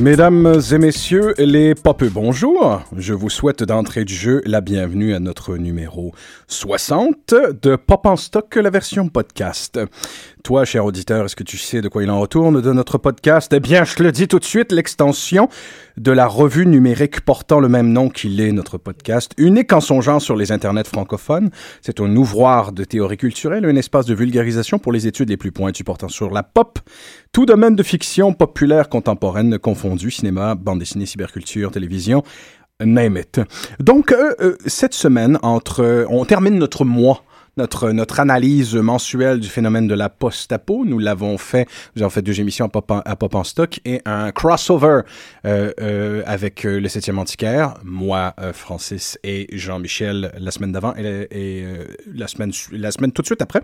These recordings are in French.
Mesdames et messieurs, les popeux, bonjour. Je vous souhaite d'entrée du jeu la bienvenue à notre numéro 60 de Pop en stock, la version podcast. Toi, cher auditeur, est-ce que tu sais de quoi il en retourne de notre podcast? Eh bien, je te le dis tout de suite, l'extension de la revue numérique portant le même nom qu'il est notre podcast, unique en son genre sur les internets francophones. C'est un ouvroir de théorie culturelle, un espace de vulgarisation pour les études les plus pointues portant sur la pop, tout domaine de fiction populaire contemporaine confondu, cinéma, bande dessinée, cyberculture, télévision, name it. Donc, euh, euh, cette semaine, entre, on termine notre mois notre, notre analyse mensuelle du phénomène de la post-apo. Nous l'avons fait, nous avons fait deux émissions à Pop en, à Pop en stock et un crossover euh, euh, avec euh, le 7e antiquaire, moi, euh, Francis et Jean-Michel la semaine d'avant et, et euh, la, semaine, la semaine tout de suite après.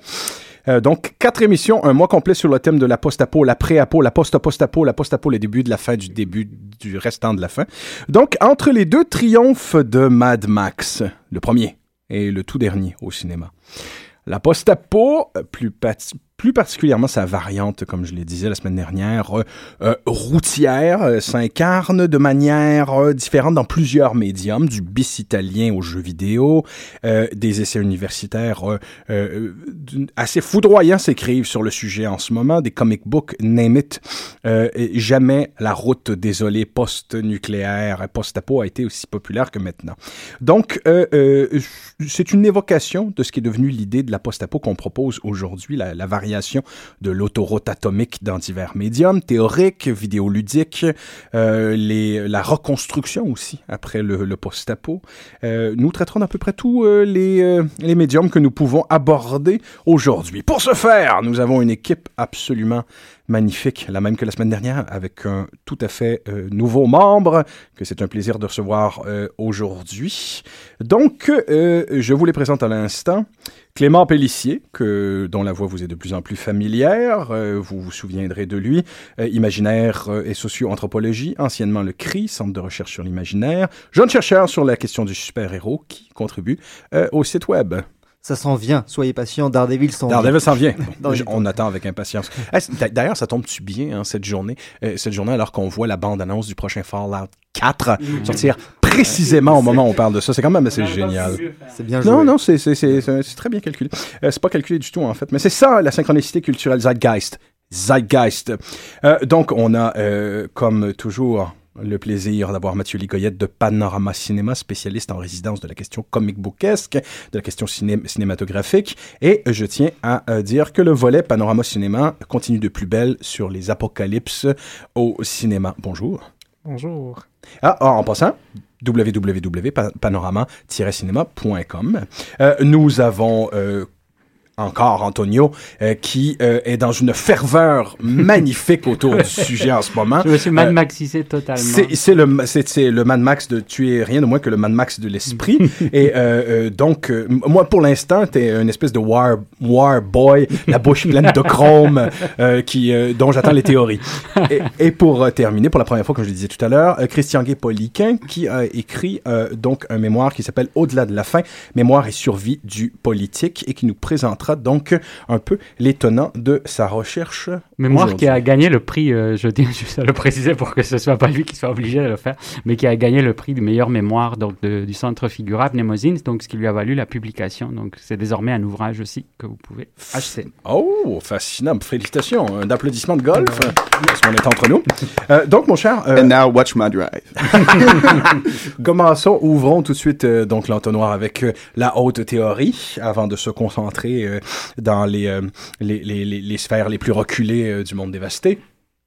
Donc, quatre émissions, un mois complet sur le thème de la post-apo, la pré-apo, la post-post-apo, la post-apo, le début de la fin du début du restant de la fin. Donc, entre les deux triomphes de Mad Max, le premier et le tout dernier au cinéma. La post-apo, plus, plus particulièrement sa variante, comme je l'ai disais la semaine dernière, euh, euh, routière, euh, s'incarne de manière différente dans plusieurs médiums, du bis italien aux jeux vidéo, des essais universitaires assez foudroyants s'écrivent sur le sujet en ce moment, des comic books, name it. Jamais la route désolée post-nucléaire, post-apo a été aussi populaire que maintenant. Donc, c'est une évocation de ce qui est devenu l'idée de la post-apo qu'on propose aujourd'hui, la, la variation de l'autoroute atomique dans divers médiums, théoriques, vidéoludiques, euh, la reconstruction aussi après le, le post-apo. Euh, nous traiterons d'à peu près tous euh, les, euh, les médiums que nous pouvons aborder aujourd'hui. Pour ce faire, nous avons une équipe absolument magnifique, la même que la semaine dernière, avec un tout à fait nouveau membre que c'est un plaisir de recevoir aujourd'hui. Donc, je vous les présente à l'instant. Clément Pellissier, dont la voix vous est de plus en plus familière, euh, vous vous souviendrez de lui, euh, imaginaire euh, et socio-anthropologie, anciennement le CRI, Centre de recherche sur l'imaginaire, jeune chercheur sur la question du super-héros qui contribue au site web. Ça s'en vient, soyez patient, Daredevil s'en vient. Daredevil s'en vient. On attend avec impatience. D'ailleurs, ça tombe-tu bien, hein, cette journée, euh, cette journée alors qu'on voit la bande-annonce du prochain Fallout 4 sortir précisément au moment où on parle de ça. C'est quand même assez génial. C'est bien joué. Non, non, c'est très bien calculé. Euh, c'est pas calculé du tout, en fait. Mais c'est ça, la synchronicité culturelle Zeitgeist. Zeitgeist. Euh, donc, on a, euh, comme toujours, le plaisir d'avoir Mathieu Ligoyette de Panorama Cinéma, spécialiste en résidence de la question comic bookesque, de la question cinématographique. Et je tiens à euh, dire que le volet Panorama Cinéma continue de plus belle sur les apocalypses au cinéma. Bonjour. Bonjour. Ah, ah en passant, www.panorama-cinéma.com. Euh, nous avons euh, encore Antonio, euh, qui euh, est dans une ferveur magnifique autour du sujet en ce moment. Je suis Mad euh, Maxisé totalement. C'est le, le Mad Max de tu es rien de moins que le Mad Max de l'esprit. et donc, moi, pour l'instant, tu es une espèce de war, war boy, la bouche pleine de chrome, qui, dont j'attends les théories. Et, pour terminer, pour la première fois, comme je le disais tout à l'heure, Christian Gay-Poliquin, qui a écrit donc un mémoire qui s'appelle Au-delà de la fin, mémoire et survie du politique, et qui nous présentera donc un peu l'étonnant de sa recherche. Mémoire qui a gagné le prix, euh, je tiens juste à le préciser pour que ce soit pas lui qui soit obligé de le faire, mais qui a gagné le prix du meilleur mémoire donc, du Centre Figurable Nemosine, donc ce qui lui a valu la publication. Donc c'est désormais un ouvrage aussi que vous pouvez acheter. Oh, fascinant. Félicitations. Un applaudissement de golf, parce qu'on est entre nous. Euh, donc, mon cher... Euh, And now watch my drive. Commençons, ouvrons tout de suite donc l'entonnoir avec la haute théorie, avant de se concentrer dans les, les, les, les, sphères les plus reculées du monde dévasté.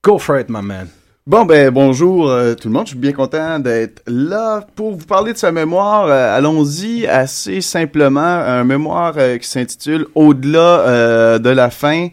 Go for it, my man. Bon ben bonjour tout le monde, je suis bien content d'être là pour vous parler de sa mémoire. Allons-y assez simplement, un mémoire qui s'intitule Au-delà de la fin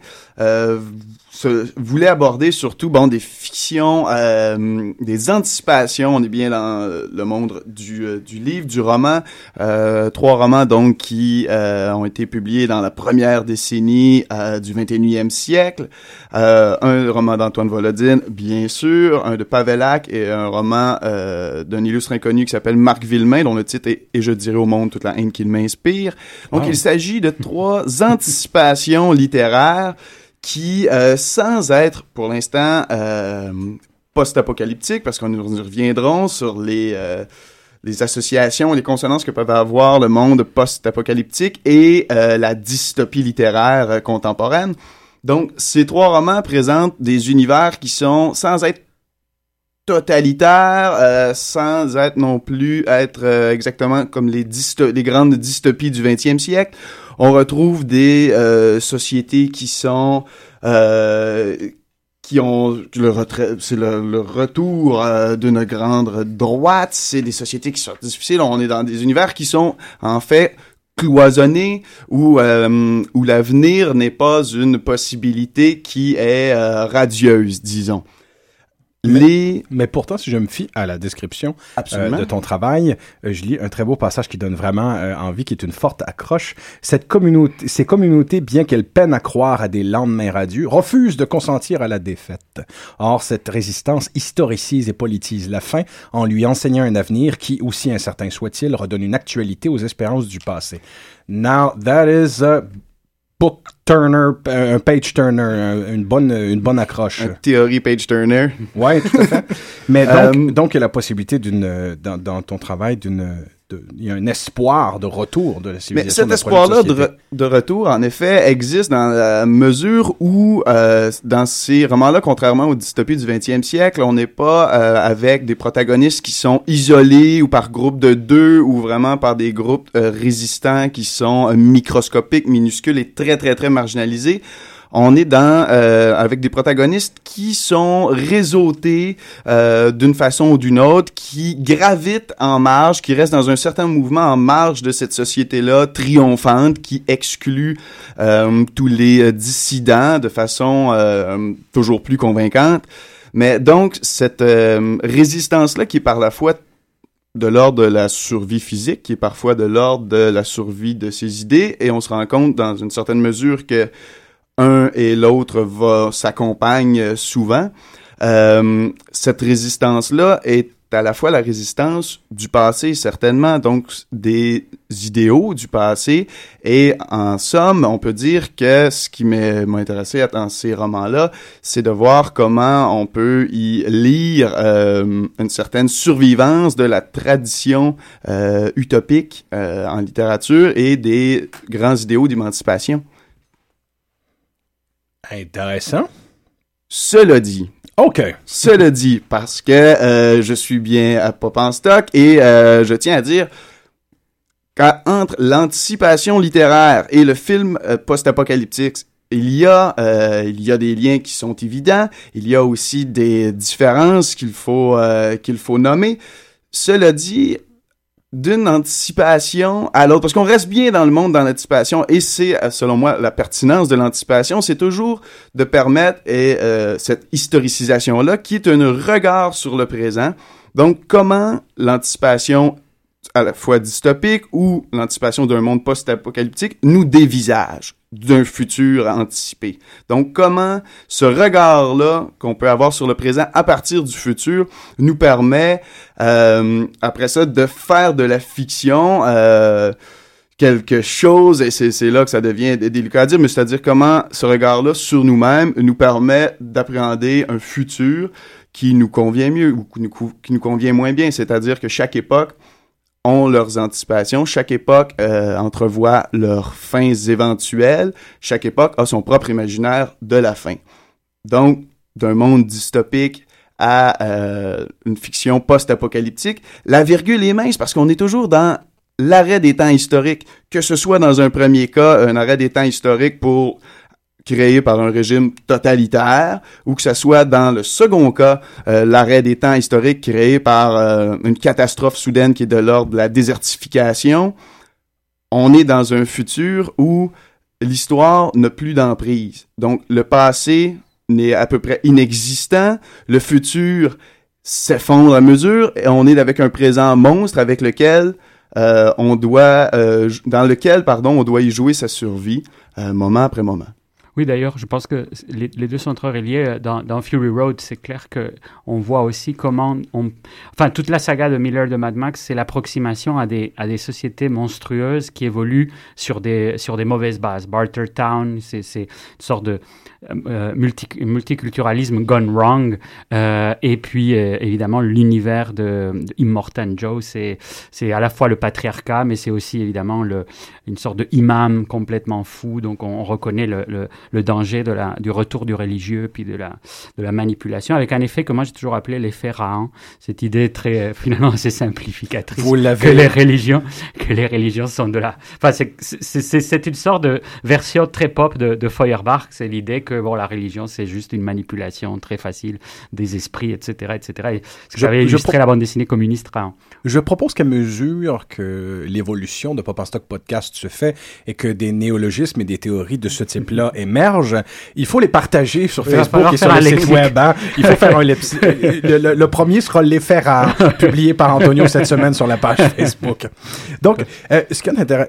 voulait aborder surtout bon des fictions, euh, des anticipations. On est bien dans le monde du, euh, du livre, du roman. Euh, trois romans donc qui euh, ont été publiés dans la première décennie euh, du 21e siècle. un roman d'Antoine Volodine, bien sûr, un de Pavelac et un roman d'un illustre inconnu qui s'appelle Marc Villemain, dont le titre est Et je dirais au monde toute la haine qu'il m'inspire. Donc il s'agit de trois anticipations littéraires qui, euh, sans être pour l'instant euh, post-apocalyptique, parce qu'on y reviendront sur les, euh, les associations, les consonances que peuvent avoir le monde post-apocalyptique et euh, la dystopie littéraire contemporaine. Donc, ces trois romans présentent des univers qui sont, sans être totalitaires, sans être non plus être exactement comme les, les grandes dystopies du 20e siècle, on retrouve des euh, sociétés qui sont euh, qui ont le c'est le, retour euh, d'une grande droite, c'est des sociétés qui sont difficiles, on est dans des univers qui sont en fait cloisonnés où où l'avenir n'est pas une possibilité qui est radieuse, disons. Mais, mais, pourtant, si je me fie à la description euh, de ton travail, euh, je lis un très beau passage qui donne vraiment euh, envie, qui est une forte accroche. Cette communauté, ces communautés, bien qu'elles peinent à croire à des lendemains radieux, refusent de consentir à la défaite. Or, cette résistance historicise et politise la fin en lui enseignant un avenir qui, aussi incertain soit-il, redonne une actualité aux espérances du passé. Now, that is a book turner, un page turner, une bonne, une bonne accroche. théorie page turner. Ouais, tout à fait. Mais donc, euh, donc il y a la possibilité d'une, dans, dans ton travail, d'une il y a un espoir de retour de la civilisation. Mais cet espoir-là de, retour, en effet, existe dans la mesure où, euh, dans ces romans-là, contrairement aux dystopies du 20e siècle, on n'est pas euh, avec des protagonistes qui sont isolés ou par groupe de deux ou vraiment par des groupes euh, résistants qui sont microscopiques, minuscules et très, très, très marginalisés on est dans euh, avec des protagonistes qui sont réseautés euh, d'une façon ou d'une autre, qui gravitent en marge, qui restent dans un certain mouvement en marge de cette société-là triomphante, qui exclut euh, tous les dissidents de façon toujours plus convaincante. Mais donc cette résistance-là qui est par la fois de l'ordre de la survie physique, qui est parfois de l'ordre de la survie de ses idées, et on se rend compte dans une certaine mesure que un et l'autre s'accompagnent souvent. Euh, cette résistance-là est à la fois la résistance du passé, certainement, donc des idéaux du passé. Et en somme, on peut dire que ce qui m'a intéressé dans ces romans-là, c'est de voir comment on peut y lire euh, une certaine survivance de la tradition euh, utopique euh, en littérature et des grands idéaux d'émancipation. Intéressant. Cela dit, OK. Cela dit, parce que euh, je suis bien à Pop en stock et euh, je tiens à dire qu'entre l'anticipation littéraire et le film euh, post-apocalyptique, il y, a, il y a des liens qui sont évidents, il y a aussi des différences qu'il faut, qu'il faut nommer. Cela dit, d'une anticipation à l'autre, parce qu'on reste bien dans le monde dans l'anticipation, et c'est, euh, selon moi, la pertinence de l'anticipation, c'est toujours de permettre et, euh, cette historicisation-là, qui est un regard sur le présent. Donc, comment l'anticipation à la fois dystopique ou l'anticipation d'un monde post-apocalyptique nous dévisage d'un futur anticipé. Donc, comment ce regard-là qu'on peut avoir sur le présent à partir du futur nous permet, euh, après ça, de faire de la fiction euh, quelque chose, et c'est là que ça devient délicat à dire, mais c'est-à-dire comment ce regard-là sur nous-mêmes nous permet d'appréhender un futur qui nous convient mieux ou qui nous, qui nous convient moins bien. C'est-à-dire que chaque époque ont leurs anticipations. Chaque époque euh, entrevoit leurs fins éventuelles. Chaque époque a son propre imaginaire de la fin. Donc, d'un monde dystopique à euh, une fiction post-apocalyptique, la virgule est mince parce qu'on est toujours dans l'arrêt des temps historiques, que ce soit dans un premier cas, un arrêt des temps historiques pour créé par un régime totalitaire, ou que ce soit dans le second cas, euh, l'arrêt des temps historiques créé par euh, une catastrophe soudaine qui est de l'ordre de la désertification, on est dans un futur où l'histoire n'a plus d'emprise. Donc le passé n'est à peu près inexistant, le futur s'effondre à mesure, et on est avec un présent monstre avec lequel euh, on doit, dans lequel pardon, on doit y jouer sa survie moment après moment. Oui, d'ailleurs, je pense que les, deux sont très reliés. Dans, dans Fury Road, c'est clair que on voit aussi comment on... Enfin, toute la saga de Miller de Mad Max, c'est l'approximation à des, à des sociétés monstrueuses qui évoluent sur des, sur des mauvaises bases. Bartertown, c'est une sorte de multi, multiculturalisme gone wrong. Euh, et puis, euh, évidemment, l'univers de, de, Immortan Joe, c'est à la fois le patriarcat, mais c'est aussi, évidemment, le, une sorte de imam complètement fou. Donc, on, on reconnaît le, le, le, danger de la, du retour du religieux, puis de la, de la manipulation, avec un effet que moi, j'ai toujours appelé l'effet Rahan. Cette idée très, finalement, assez simplificatrice. Vous que les religions, que les religions sont de la... Enfin, c'est une sorte de version très pop de, de Feuerbach. C'est l'idée que que bon, la religion, c'est juste une manipulation très facile des esprits, etc. etc. Et J'avais illustré la bande dessinée communiste. Hein. Je propose qu'à mesure que l'évolution de Pop en Stock Podcast se fait et que des néologismes et des théories de ce type-là émergent, il faut les partager sur Facebook et sur le site web. Hein. Il faut faire un le, le, le, premier sera l'effet rare, publié par Antonio cette semaine sur la page Facebook. Donc, euh, ce qui est intéress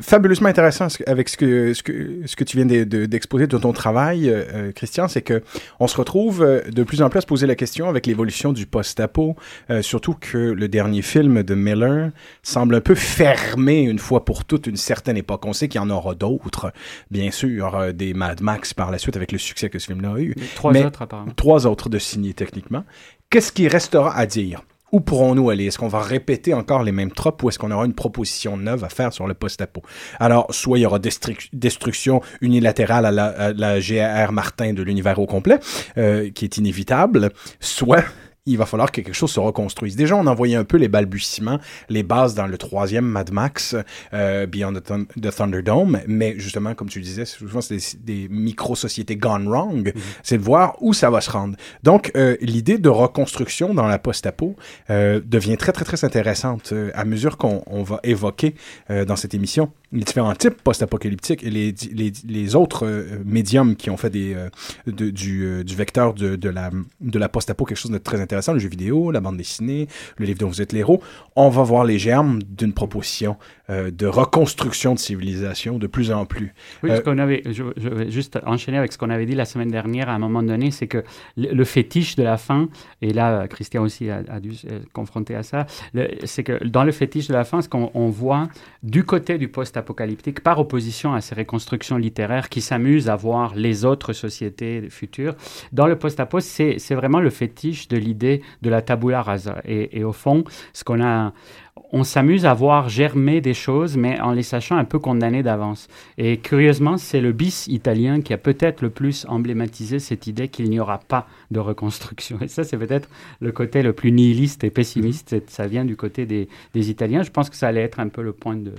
fabuleusement intéressant avec ce que, ce que, ce que tu viens d'exposer de, de, ton travail, euh, Christian, c'est que on se retrouve euh, de plus en plus à se poser la question avec l'évolution du post-apo, euh, surtout que le dernier film de Miller semble un peu fermer une fois pour toutes une certaine époque. On sait qu'il y en aura d'autres, bien sûr, euh, des Mad Max par la suite avec le succès que ce film-là a eu. Trois Mais autres, apparemment. Trois autres de signés techniquement. Qu'est-ce qui restera à dire? Où pourrons-nous aller? Est-ce qu'on va répéter encore les mêmes tropes ou est-ce qu'on aura une proposition neuve à faire sur le post-apo? Alors, soit il y aura destruction unilatérale à la, à la GR Martin de l'univers au complet, euh, qui est inévitable, soit il va falloir que quelque chose se reconstruise. Déjà, on envoyait un peu les balbutiements, les bases dans le troisième Mad Max, euh, Beyond the, Thun the, Thunderdome, mais justement, comme tu disais, souvent c'est des, des micro-sociétés gone wrong, mm -hmm. c'est de voir où ça va se rendre. Donc, euh, l'idée de reconstruction dans la post-apo euh, devient très, très, très intéressante euh, à mesure qu'on va évoquer euh, dans cette émission les différents types post-apocalyptiques et les, les, les autres euh, médiums qui ont fait des, euh, de, du, euh, du vecteur de, de la, de la post-apo quelque chose de très intéressant, le jeu vidéo, la bande dessinée, le livre dont vous êtes l'héros. On va voir les germes d'une proposition de reconstruction de civilisation de plus en plus. Oui, ce qu'on avait, je, je, vais juste enchaîner avec ce qu'on avait dit la semaine dernière à un moment donné, c'est que le, le, fétiche de la fin, et là Christian aussi a, a dû se confronter à ça, c'est que dans le fétiche de la fin, ce qu'on voit du côté du post-apo, apocalyptique par opposition à ces reconstructions littéraires qui s'amusent à voir les autres sociétés futures. Dans le post-apo, c'est vraiment le fétiche de l'idée de la tabula rasa. Et, et, au fond, ce qu'on a on s'amuse à voir germer des choses, mais en les sachant un peu condamnées d'avance. Et curieusement, c'est le bis italien qui a peut-être le plus emblématisé cette idée qu'il n'y aura pas de reconstruction. Et ça, c'est peut-être le côté le plus nihiliste et pessimiste. Ça vient du côté des, des Italiens. Je pense que ça allait être un peu le point de,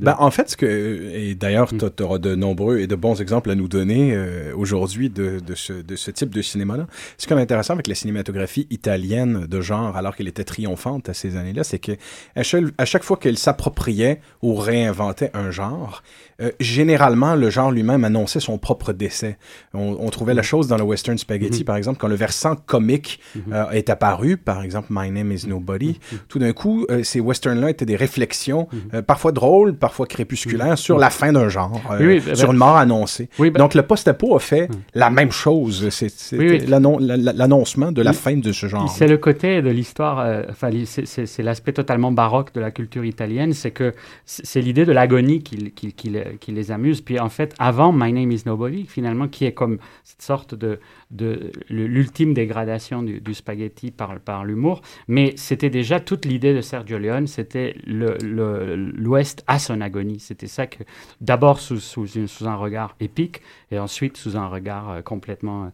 ben, en fait, ce que, et d'ailleurs, mm. tu auras de nombreux et de bons exemples à nous donner euh, aujourd'hui de, de, ce, de ce type de cinéma-là. Ce qui est intéressant avec la cinématographie italienne de genre, alors qu'elle était triomphante à ces années-là, c'est que à chaque, à chaque fois qu'elle s'appropriait ou réinventait un genre, euh, généralement, le genre lui-même annonçait son propre décès. On, on trouvait la mm. chose dans le western spaghetti, mm-hmm. par exemple, quand le versant comique mm-hmm. euh, est apparu, par exemple, My Name is Nobody. Mm-hmm. Tout d'un coup, ces westerns-là étaient des réflexions, parfois drôles, parfois crépusculaire, sur la fin d'un genre, euh, sur ben- une mort annoncée. Ben- Donc le post-apo a fait la même chose. C'est l'annoncement de la fin de ce genre. C'est le côté de l'histoire, euh, enfin, c'est l'aspect totalement baroque de la culture italienne, c'est que c'est l'idée de l'agonie qui, qui, qui, les amuse. Puis en fait, avant My Name is Nobody, finalement, qui est comme cette sorte de, de l'ultime dégradation du, spaghetti par, par l'humour, mais c'était déjà toute l'idée de Sergio Leone, c'était l'Ouest à son agonie. C'était ça que, d'abord sous, sous, sous, un regard épique, et ensuite sous un regard euh, complètement euh,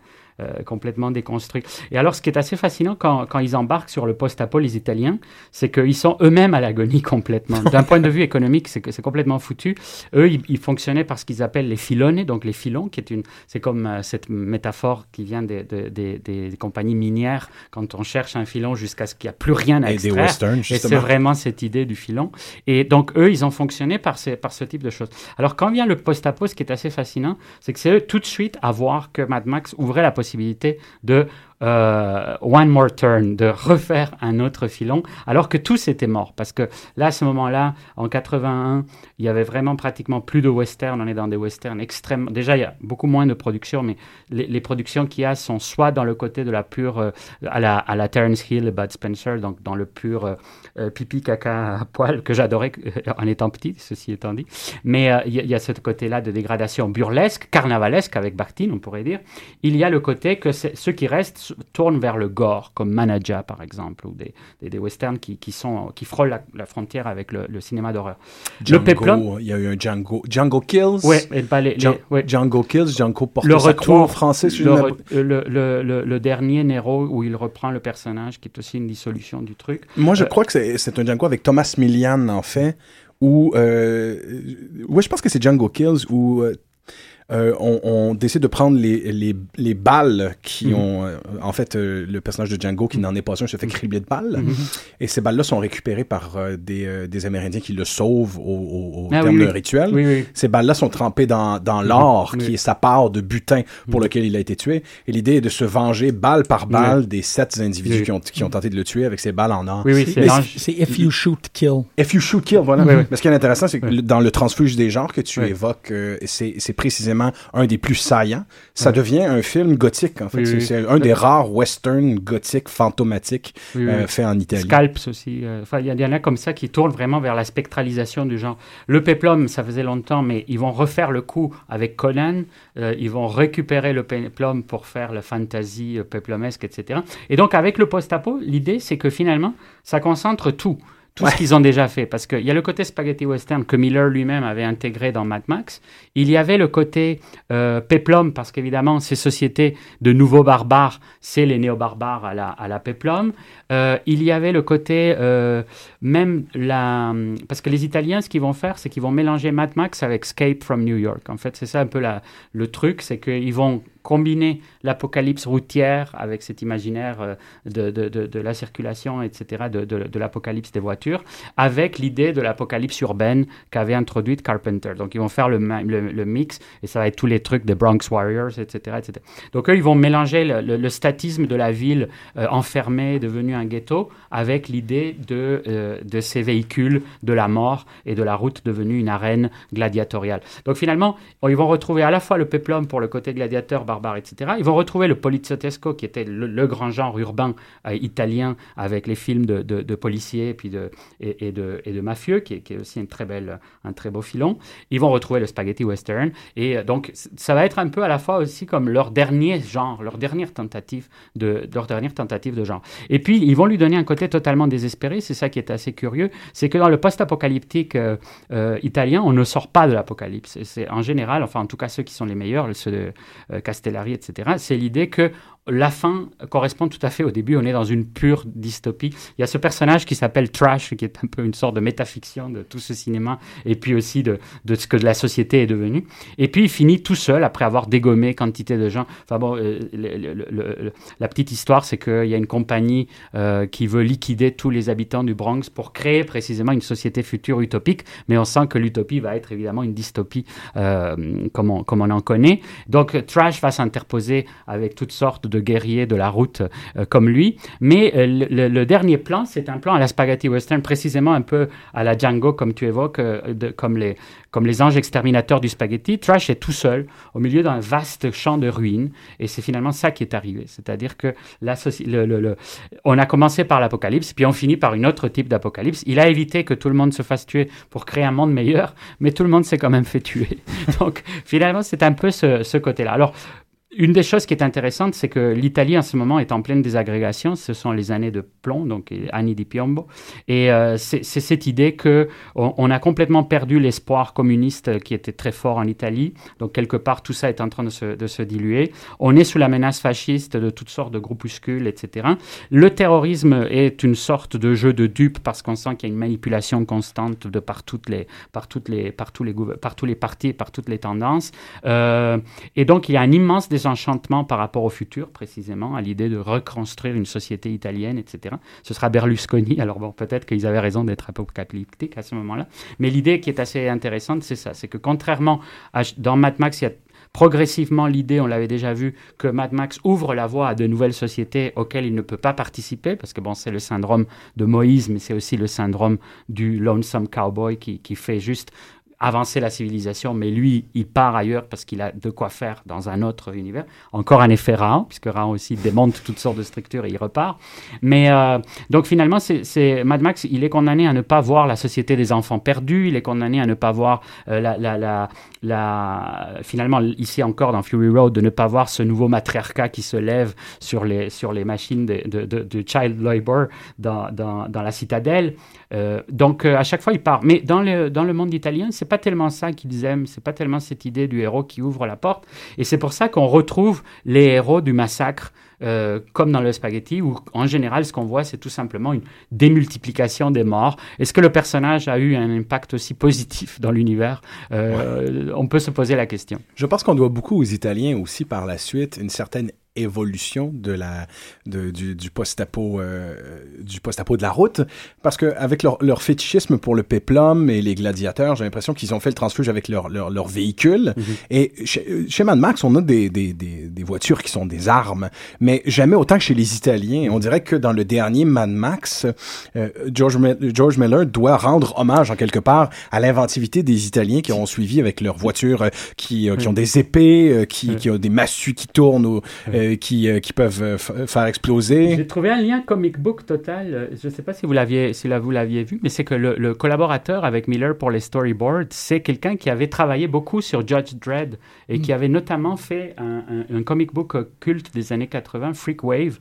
complètement déconstruit. Et alors, ce qui est assez fascinant quand, quand ils embarquent sur le post-apo, les Italiens, c'est qu'ils sont eux-mêmes à l'agonie complètement. D'un point de vue économique, c'est c'est complètement foutu. Eux, ils, fonctionnaient par ce qu'ils appellent les filone, donc les filons, qui est une, c'est comme euh, cette métaphore qui vient des, des, des, compagnies minières quand on cherche un filon jusqu'à ce qu'il n'y a plus rien à Et extraire. Des westerns, Et c'est vraiment cette idée du filon. Et donc, eux, ils ont fonctionné par, ces, par ce type de choses. Alors, quand vient le post-apo, ce qui est assez fascinant, c'est que c'est eux tout de suite à voir que Mad Max ouvrait la possibilité possibilité de euh, one more turn, de refaire un autre filon, alors que tous étaient morts. Parce que là, à ce moment-là, en 81, il y avait vraiment pratiquement plus de western. On est dans des westerns extrêmement. Déjà, il y a beaucoup moins de productions, mais les, productions qu'il y a sont soit dans le côté de la pure, euh, à, la, à la Terence Hill Bud Spencer, donc dans le pur euh, pipi caca à poil que j'adorais en étant petit, ceci étant dit. Mais il y, a ce côté-là de dégradation burlesque, carnavalesque avec Bartine, on pourrait dire. Il y a le côté que ceux qui restent tournent vers le gore, comme Manaja par exemple, ou des, des, westerns qui, qui, sont, qui frôlent la, frontière avec le, cinéma d'horreur. Le Peplum, il y a eu un Django, Django Kills. Ouais, les, Django Kills, Django porte le retour en français. Le, le, le, le, dernier Nero où il reprend le personnage, qui est aussi une dissolution du truc. Moi, je euh, crois que c'est un Django avec Thomas Millian en fait. Où, euh, ouais, je pense que c'est Django Kills où euh, euh, on, décide de prendre les, les, les balles qui mhm. ont... Euh, en fait, euh, le personnage de Django, qui n'en est pas un, se fait cribler de balles. Mhm. Et ces balles-là sont récupérées par des, des, Amérindiens qui le sauvent au, au, ah terme d'un rituel. Ces balles-là sont trempées dans, dans mhm. l'or, qui est sa part de butin pour lequel il a été tué. Et l'idée est de se venger balle par balle des sept individus qui ont, qui, ont, tenté de le tuer avec ces balles en or. c'est If You Shoot Kill. If You Shoot Kill, voilà. Mais ce qui est intéressant, c'est que dans le transfuge des genres que tu évoques, c'est précisément un des plus saillants. Ça devient un film gothique, en fait. c'est un des rares westerns gothiques fantomatiques euh, faits en Italie. Scalps aussi. Euh, enfin, il y, en a comme ça qui tournent vraiment vers la spectralisation du genre. Le peplum, ça faisait longtemps, mais ils vont refaire le coup avec Conan. Euh, ils vont récupérer le peplum pour faire la fantasy peplumesque, etc. Et donc, avec le post-apo, l'idée, c'est que finalement, ça concentre tout tout ce qu'ils ont déjà fait. Parce qu'il y a le côté spaghetti western que Miller lui-même avait intégré dans Mad Max. Il y avait le côté euh, peplum, parce qu'évidemment, ces sociétés de nouveaux barbares, c'est les néo-barbares à la, à la peplum. Euh, il y avait le côté, euh, même la... Parce que les Italiens, ce qu'ils vont faire, c'est qu'ils vont mélanger Mad Max avec Escape from New York. En fait, c'est ça un peu la, le truc, c'est qu'ils vont combiner l'apocalypse routière avec cet imaginaire euh, de, de, la circulation, etc., de, l'apocalypse des voitures, avec l'idée de l'apocalypse urbaine qu'avait introduite Carpenter. Donc ils vont faire le, le, mix, et ça va être tous les trucs des Bronx Warriors, etc. etc. Donc eux, ils vont mélanger le, statisme de la ville euh, enfermée, devenue un ghetto, avec l'idée de, euh, de ces véhicules de la mort et de la route devenue une arène gladiatoriale. Donc finalement, ils vont retrouver à la fois le peplum pour le côté gladiateur barbare, etc. Ils vont retrouver le poliziotesco, qui était le, grand genre urbain euh, italien avec les films de, policiers et, puis de, et, de, et de mafieux, qui, est aussi une très belle, un très beau filon. Ils vont retrouver le spaghetti western. Et donc, ça va être un peu à la fois aussi comme leur dernier genre, leur dernière tentative de, leur dernière tentative de genre. Et puis, ils vont lui donner un côté totalement désespéré. C'est ça qui est assez curieux. C'est que dans le post-apocalyptique italien, on ne sort pas de l'apocalypse. C'est en général, enfin en tout cas ceux qui sont les meilleurs, ceux de euh, C'est l'idée que la fin correspond tout à fait au début. On est dans une pure dystopie. Il y a ce personnage qui s'appelle Trash, qui est un peu une sorte de métafiction de tout ce cinéma, et puis aussi de, ce que la société est devenue. Et puis il finit tout seul après avoir dégommé quantité de gens. Enfin bon, euh, la petite histoire, c'est qu'il y a une compagnie euh, qui veut liquider tous les habitants du Bronx pour créer précisément une société future utopique. Mais on sent que l'utopie va être évidemment une dystopie euh, comme, on, comme on en connaît. Donc Trash va s'interposer avec toutes sortes de guerriers de la route euh, comme lui. Mais euh, le, dernier plan, c'est un plan à la spaghetti western, précisément un peu à la Django, comme tu évoques, euh, comme, les, comme les anges exterminateurs du spaghetti. Trash est tout seul au milieu d'un vaste champ de ruines. Et c'est finalement ça qui est arrivé. C'est-à-dire que la, on a commencé par l'apocalypse, puis on finit par une autre type d'apocalypse. Il a évité que tout le monde se fasse tuer pour créer un monde meilleur, mais tout le monde s'est quand même fait tuer. Donc finalement, c'est un peu ce, ce côté-là. Alors, une des choses qui est intéressante, c'est que l'Italie en ce moment est en pleine désagrégation. Ce sont les années de plomb, donc anni di piombo. Et euh, c'est cette idée que on, a complètement perdu l'espoir communiste qui était très fort en Italie. Donc quelque part, tout ça est en train de se, diluer. On est sous la menace fasciste de toutes sortes de groupuscules, etc. Le terrorisme est une sorte de jeu de dupe parce qu'on sent qu'il y a une manipulation constante de par toutes les, par toutes les, par tous les, par tous les partis, par toutes les tendances. Euh, et donc il y a un immense enchantement par rapport au futur, précisément, à l'idée de reconstruire une société italienne, etc. Ce sera Berlusconi. Alors bon, peut-être qu'ils avaient raison d'être apocalyptiques à ce moment-là. Mais l'idée qui est assez intéressante, c'est ça. C'est que contrairement à, dans Mad Max, il y a progressivement l'idée, on l'avait déjà vu, que Mad Max ouvre la voie à de nouvelles sociétés auxquelles il ne peut pas participer, parce que bon, c'est le syndrome de Moïse, mais c'est aussi le syndrome du lonesome cowboy qui fait juste avancer la civilisation, mais lui, il part ailleurs parce qu'il a de quoi faire dans un autre univers. Encore un effet Raon, puisque Raon aussi démonte toutes sortes de structures et il repart. Mais euh, donc finalement, c'est Mad Max, il est condamné à ne pas voir la société des enfants perdus, il est condamné à ne pas voir euh, la, la, la, la, finalement, ici encore dans Fury Road, de ne pas voir ce nouveau matriarcat qui se lève sur les, sur les machines de, de, de, child labor dans, dans, dans la citadelle. Euh, donc à chaque fois, il part. Mais dans le, dans le monde italien, c'est pas tellement ça qu'ils aiment, c'est pas tellement cette idée du héros qui ouvre la porte. Et c'est pour ça qu'on retrouve les héros du massacre euh, comme dans le spaghetti, où en général, ce qu'on voit, c'est tout simplement une démultiplication des morts. Est-ce que le personnage a eu un impact aussi positif dans l'univers? Euh, On peut se poser la question. Je pense qu'on doit beaucoup aux Italiens aussi par la suite une certaine évolution de la de, du, du post-apo euh, du post-apo de la route. Parce que avec leur, leur fétichisme pour le péplum et les gladiateurs j'ai l'impression qu'ils ont fait le transfuge avec leur leur, leur véhicule. Mhm. et chez, chez, Mad Max on a des, des, des, des, voitures qui sont des armes. Mais jamais autant que chez les Italiens. On dirait que dans le dernier Mad Max euh, George, George Miller doit rendre hommage en quelque part à l'inventivité des Italiens qui ont suivi avec leurs voitures euh, qui, qui ont des épées qui, qui ont des massues qui tournent au, euh, qui, euh, qui peuvent euh, faire exploser. J'ai trouvé un lien comic book total. Je ne sais pas si vous l'aviez si vous l'aviez vu, mais c'est que le, collaborateur avec Miller pour les storyboards, c'est quelqu'un qui avait travaillé beaucoup sur Judge Dredd et qui mm. avait notamment fait un, un, comic book culte des années 80, Freak Wave,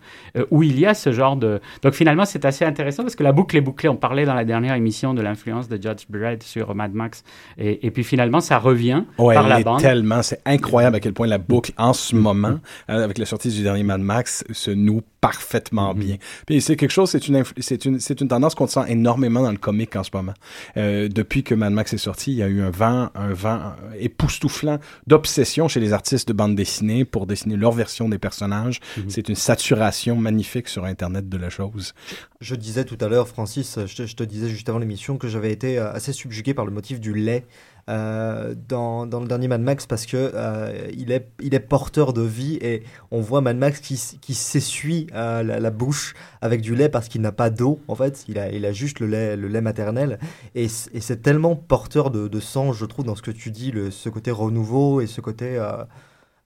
où il y a ce genre de. Donc finalement, c'est assez intéressant parce que la boucle est bouclée. On parlait dans la dernière émission de l'influence de Judge Dredd sur Mad Max, et, et puis finalement, ça revient par la bande. Tellement, c'est incroyable à quel point la boucle en ce moment, avec la sortie du dernier Mad Max se noue parfaitement mhm. bien. Puis c'est quelque chose, c'est une, c'est une, c'est une tendance qu'on sent énormément dans le comic en ce moment. Euh, depuis que Mad Max est sorti, il y a eu un vent, un vent époustouflant d'obsession chez les artistes de bande dessinée pour dessiner leur version des personnages. Mhm. C'est une saturation magnifique sur Internet de la chose. Je disais tout à l'heure, Francis, je je te disais juste avant l'émission que j'avais été euh, assez subjugué par le motif du lait euh, dans, dans, le dernier Mad Max parce que euh, il, est, il est porteur de vie et on voit Mad Max qui, qui s'essuie euh, la, bouche avec du lait parce qu'il n'a pas d'eau en fait il a, il a juste le lait, le lait maternel et, c'est tellement porteur de, de, sang je trouve dans ce que tu dis le, ce côté renouveau et ce côté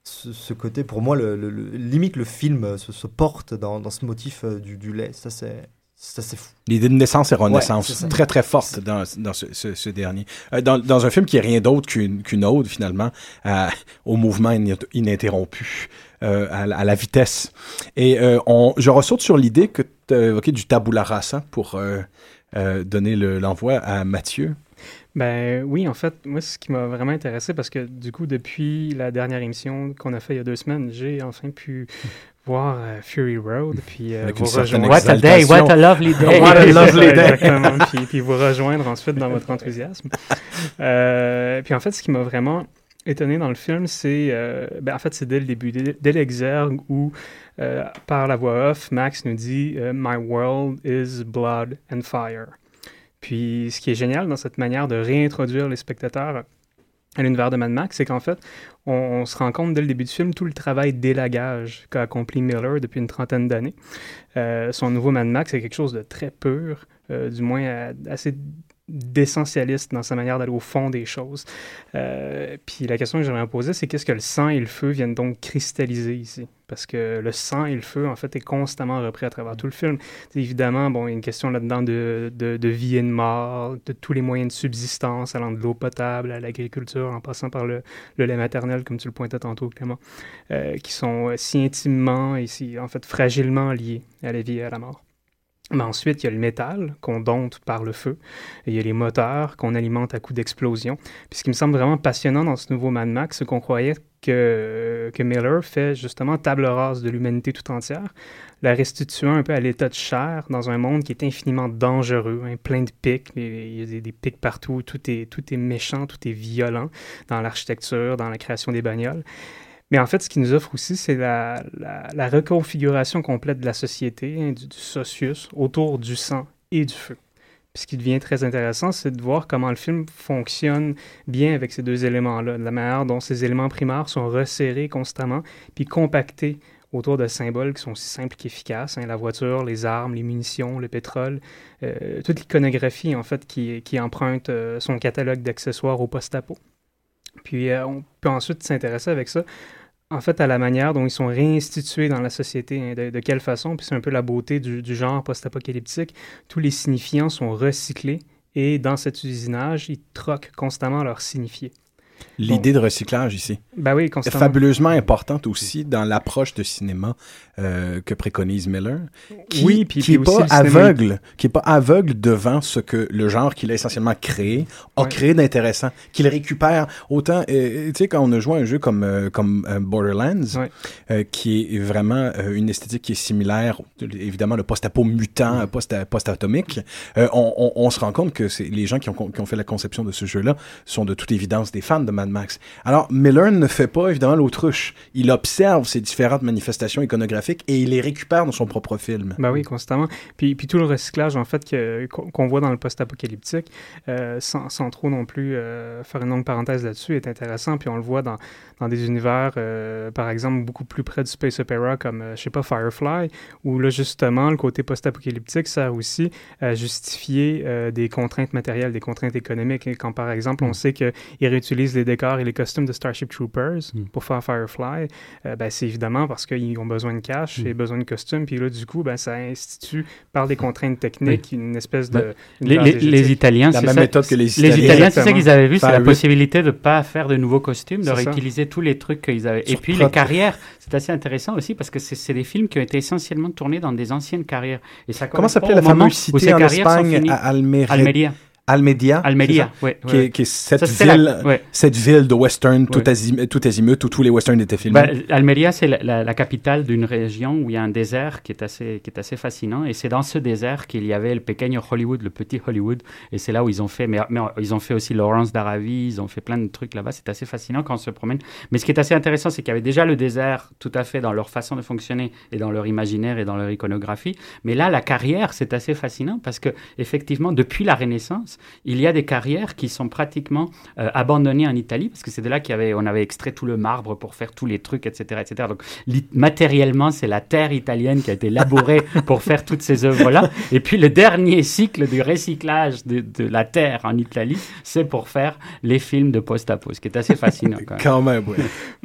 ce, côté, pour moi, limite le film se, porte dans, dans ce motif du lait. Ça, c'est ça, c'est fou. L'idée de naissance et renaissance, très très forte dans, dans ce, ce- ce dernier. Euh, dans, dans un film qui est rien d'autre qu'une qu'une ode finalement euh, au mouvement ininter- ininterrompu, euh, à, la- à la vitesse. Et euh, on, je ressorte sur l'idée que tu as évoqué du tabula rasa pour euh, euh, donner le- l'envoi à Mathieu. Ben oui, en fait, moi, ce qui m'a vraiment intéressé, parce que du coup, depuis la dernière émission qu'on a fait il y a deux semaines, j'ai enfin pu voir euh, Fury Road, puis euh, vous rejoindre. What a day, what a lovely day. What a lovely day. Exactement, puis, puis vous rejoindre ensuite dans votre enthousiasme. Euh, puis en fait, ce qui m'a vraiment étonné dans le film, c'est, euh, ben, en fait, c'est dès le début, dès, dès l'exergue où, euh, par la voix off, Max nous dit euh, My world is blood and fire. Puis ce qui est génial dans cette manière de réintroduire les spectateurs à l'univers de Mad Max, c'est qu'en fait, on, se rend compte dès le début du film tout le travail d'élagage qu'a accompli Miller depuis une trentaine d'années. Euh, son nouveau Mad Max est quelque chose de très pur, euh, du moins euh, assez d'essentialiste dans sa manière d'aller au fond des choses. Puis la question que j'aimerais poser, c'est qu'est-ce que le sang et le feu viennent donc cristalliser ici? Parce que le sang et le feu, en fait, est constamment repris à travers tout le film. C'est évidemment, bon, il y a une question là-dedans de, de, vie et de mort, de tous les moyens de subsistance, allant de l'eau potable à l'agriculture, en passant par le, le lait maternel, comme tu le pointais tantôt, Clément, euh, qui sont euh, si intimement et si, en fait, fragilement liés à la vie et à la mort. Mais ensuite, il y a le métal qu'on dompte par le feu. Et il y a les moteurs qu'on alimente à coups d'explosion. Puis ce qui me semble vraiment passionnant dans ce nouveau Mad Max, c'est qu'on croyait que, que Miller fait justement table rase de l'humanité tout entière, la restituant un peu à l'état de chair dans un monde qui est infiniment dangereux, hein, plein de pics, il y a des, pics partout, tout est, tout est méchant, tout est violent dans l'architecture, dans la création des bagnoles. Mais en fait, ce qui nous offre aussi, c'est la, la, reconfiguration complète de la société, hein, du socius, autour du sang et du feu. Ce qui devient très intéressant, c'est de voir comment le film fonctionne bien avec ces deux éléments-là, la manière dont ces éléments primaires sont resserrés constamment, puis compactés autour de symboles qui sont aussi simples qu'efficaces, hein, la voiture, les armes, les munitions, le pétrole, euh, toute l'iconographie en fait qui, qui emprunte euh, son catalogue d'accessoires au post-apo. Puis euh, on peut ensuite s'intéresser avec ça en fait, à la manière dont ils sont réinstitués dans la société, hein, de, quelle façon, puis c'est un peu la beauté du, du genre post-apocalyptique, tous les signifiants sont recyclés et dans cet usinage, ils troquent constamment leurs signifiés. L'idée de recyclage ici. Ben oui, est constamment. fabuleusement importante aussi dans l'approche de cinéma euh, que préconise Miller, qui, Oui, puis- qui puis est aussi pas cinéma- aveugle, qui est pas aveugle devant ce que le genre qu'il a essentiellement créé a Ouais. créé d'intéressant, qu'il récupère autant. euh, tu sais, quand on a joué à un jeu comme euh, comme Borderlands, Ouais. qui est vraiment une esthétique qui est similaire, évidemment le post-apo mutant, post- post-atomique, euh, on, on- on se rend compte que c'est les gens qui ont, qui ont fait la conception de ce jeu-là sont de toute évidence des fans de Mad Max. Alors Miller ne fait pas évidemment l'autruche. Il observe ces différentes manifestations iconographiques et il les récupère dans son propre film. Ben oui, constamment. Puis, puis tout le recyclage, en fait, qu'on qu'on voit dans le post-apocalyptique, euh, sans, sans trop non plus euh, faire une longue parenthèse là-dessus, est intéressant. Puis on le voit dans, dans des univers, euh, par exemple, beaucoup plus près du space opera, comme, euh, je sais pas, Firefly, où là, justement, le côté post-apocalyptique sert aussi à justifier euh, des contraintes matérielles, des contraintes économiques. Et quand, par exemple, on sait qu'ils réutilisent les décors et les costumes de Starship Troopers pour faire Firefly, euh, ben, c'est évidemment parce qu'ils ont besoin de cash et besoin de costumes. Puis là, du coup, ben, ça institue, par des contraintes techniques, une espèce de... Ben, une les, Italiens, La c'est même ça- méthode que les Les Italiens. Italiens, c'est ça qu'ils avaient vu, c'est la possibilité de ne pas faire de nouveaux costumes, de ça. réutiliser tous les trucs qu'ils avaient. Et puis les carrières, c'est assez intéressant aussi parce que c'est des films qui ont été essentiellement tournés dans des anciennes carrières. Et ça Comment s'appelait la fameuse cité en Espagne à Almeria? Almeria. Almedia. Almeria, oui. Qui, est, qui est cette Ça, c'est la- ville, ouais. cette ville de western tout, Ouais. azim, tout azimut où tous les westerns étaient filmés. Ben, Almeria, c'est la, la- la capitale d'une région où il y a un désert qui est assez, qui est assez fascinant. Et c'est dans ce désert qu'il y avait le Pequeño Hollywood, le petit Hollywood. Et c'est là où ils ont fait, mais, mais ils ont fait aussi Lawrence d'Arabie, ils ont fait plein de trucs là-bas. C'est assez fascinant quand on se promène. Mais ce qui est assez intéressant, c'est qu'il y avait déjà le désert tout à fait dans leur façon de fonctionner et dans leur imaginaire et dans leur iconographie. Mais là, la carrière, c'est assez fascinant parce que, effectivement, depuis la Renaissance, France, il y a des carrières qui sont pratiquement euh, abandonnées en Italie, parce que c'est de là qu'on avait, on avait extrait tout le marbre pour faire tous les trucs, etc. etc. Donc, matériellement, c'est la terre italienne qui a été labourée pour faire toutes ces œuvres-là. Et puis, le dernier cycle du recyclage de, de la terre en Italie, c'est pour faire les films de post-apo, ce qui est assez fascinant. Quand même, oui.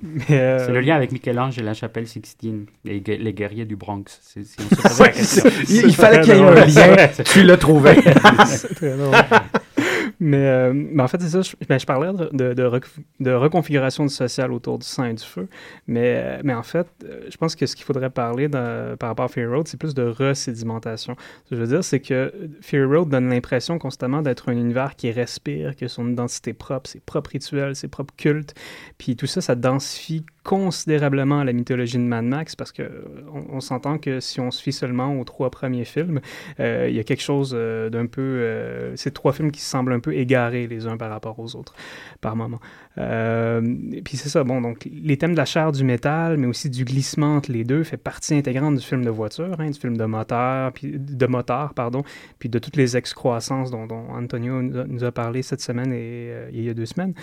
C'est le lien avec Michel-Ange et la chapelle Sixtine, et les guerriers du Bronx. il, fallait qu'il y ait un lien, tu l'as trouvé. Mais, euh, mais, en fait, c'est ça. Je, ben, je parlais de, de, de, reconfiguration du social autour du sang et du feu. Mais, euh, mais en fait, euh, je pense que ce qu'il faudrait parler par rapport à Fury Road, c'est plus de resédimentation. Ce que je veux dire, c'est que Fury Road donne l'impression constamment d'être un univers qui respire, qui a son identité propre, ses propres rituels, ses propres cultes. Puis tout ça, ça densifie considérablement la mythologie de Mad Max parce que on, s'entend que si on se fie seulement aux trois premiers films, il y a quelque chose d'un peu... ces trois films qui semblent un peu égarés les uns par rapport aux autres par moment. Euh, puis c'est ça, bon, donc les thèmes de la chair du métal, mais aussi du glissement entre les deux, fait partie intégrante du film de voiture, hein, du film de moteur, puis de moteur, pardon, puis de toutes les excroissances dont, Antonio nous a, parlé cette semaine et euh, il y a deux semaines.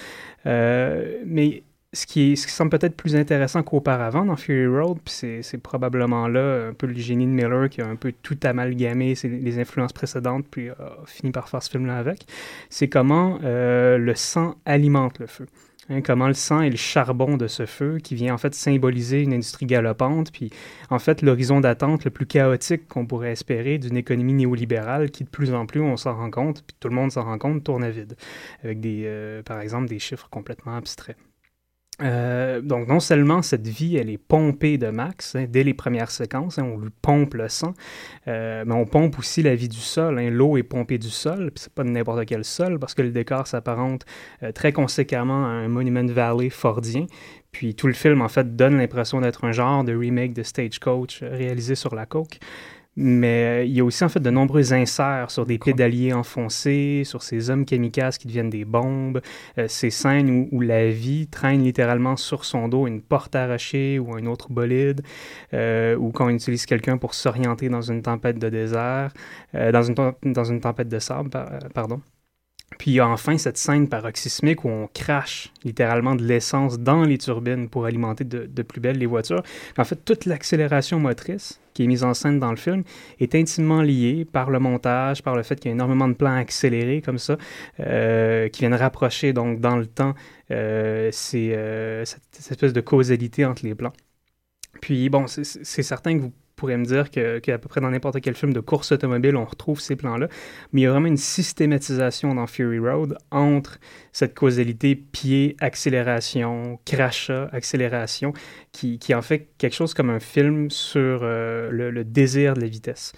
Euh, mais ce qui, qui semble peut-être plus intéressant qu'auparavant dans Fury Road, puis c'est probablement là un peu le génie de Miller qui a un peu tout amalgamé les influences précédentes, puis a fini par faire ce film-là avec, c'est comment euh, le sang alimente le feu. Hein, comment le sang est le charbon de ce feu qui vient en fait symboliser une industrie galopante, puis en fait l'horizon d'attente le plus chaotique qu'on pourrait espérer d'une économie néolibérale qui de plus en plus, on s'en rend compte, puis tout le monde s'en rend compte, tourne à vide, avec des, euh, par exemple des chiffres complètement abstraits. Euh, donc, non seulement cette vie, elle est pompée de max hein, dès les premières séquences, hein, on lui pompe le sang, euh, mais on pompe aussi la vie du sol. Hein. L'eau est pompée du sol, puis c'est pas de n'importe quel sol, parce que le décor s'apparente euh, très conséquemment à un Monument Valley fordien. Puis tout le film, en fait, donne l'impression d'être un genre de remake de Stagecoach réalisé sur la coke. Mais euh, il y a aussi en fait de nombreux inserts sur des pédaliers enfoncés, sur ces hommes kamikazes qui deviennent des bombes, euh, ces scènes où, la vie traîne littéralement sur son dos une porte arrachée ou un autre bolide, euh, ou quand on utilise quelqu'un pour s'orienter dans une tempête de désert, dans, une, dans une tempête de sable, pardon. Puis il y a enfin cette scène paroxysmique où on crache littéralement de l'essence dans les turbines pour alimenter de, plus belle les voitures. en fait, toute l'accélération motrice qui est mise en scène dans le film est intimement liée par le montage, par le fait qu'il y a énormément de plans accélérés comme ça, euh, qui viennent rapprocher donc dans le temps euh, euh, cette, cette, espèce de causalité entre les plans. Puis bon, c'est certain que vous pourrait me dire qu'à peu près dans n'importe quel film de course automobile, on retrouve ces plans-là. Mais il y a vraiment une systématisation dans Fury Road entre cette causalité pied, accélération, crachat, accélération, qui, qui, en fait quelque chose comme un film sur euh, le, désir de la vitesse.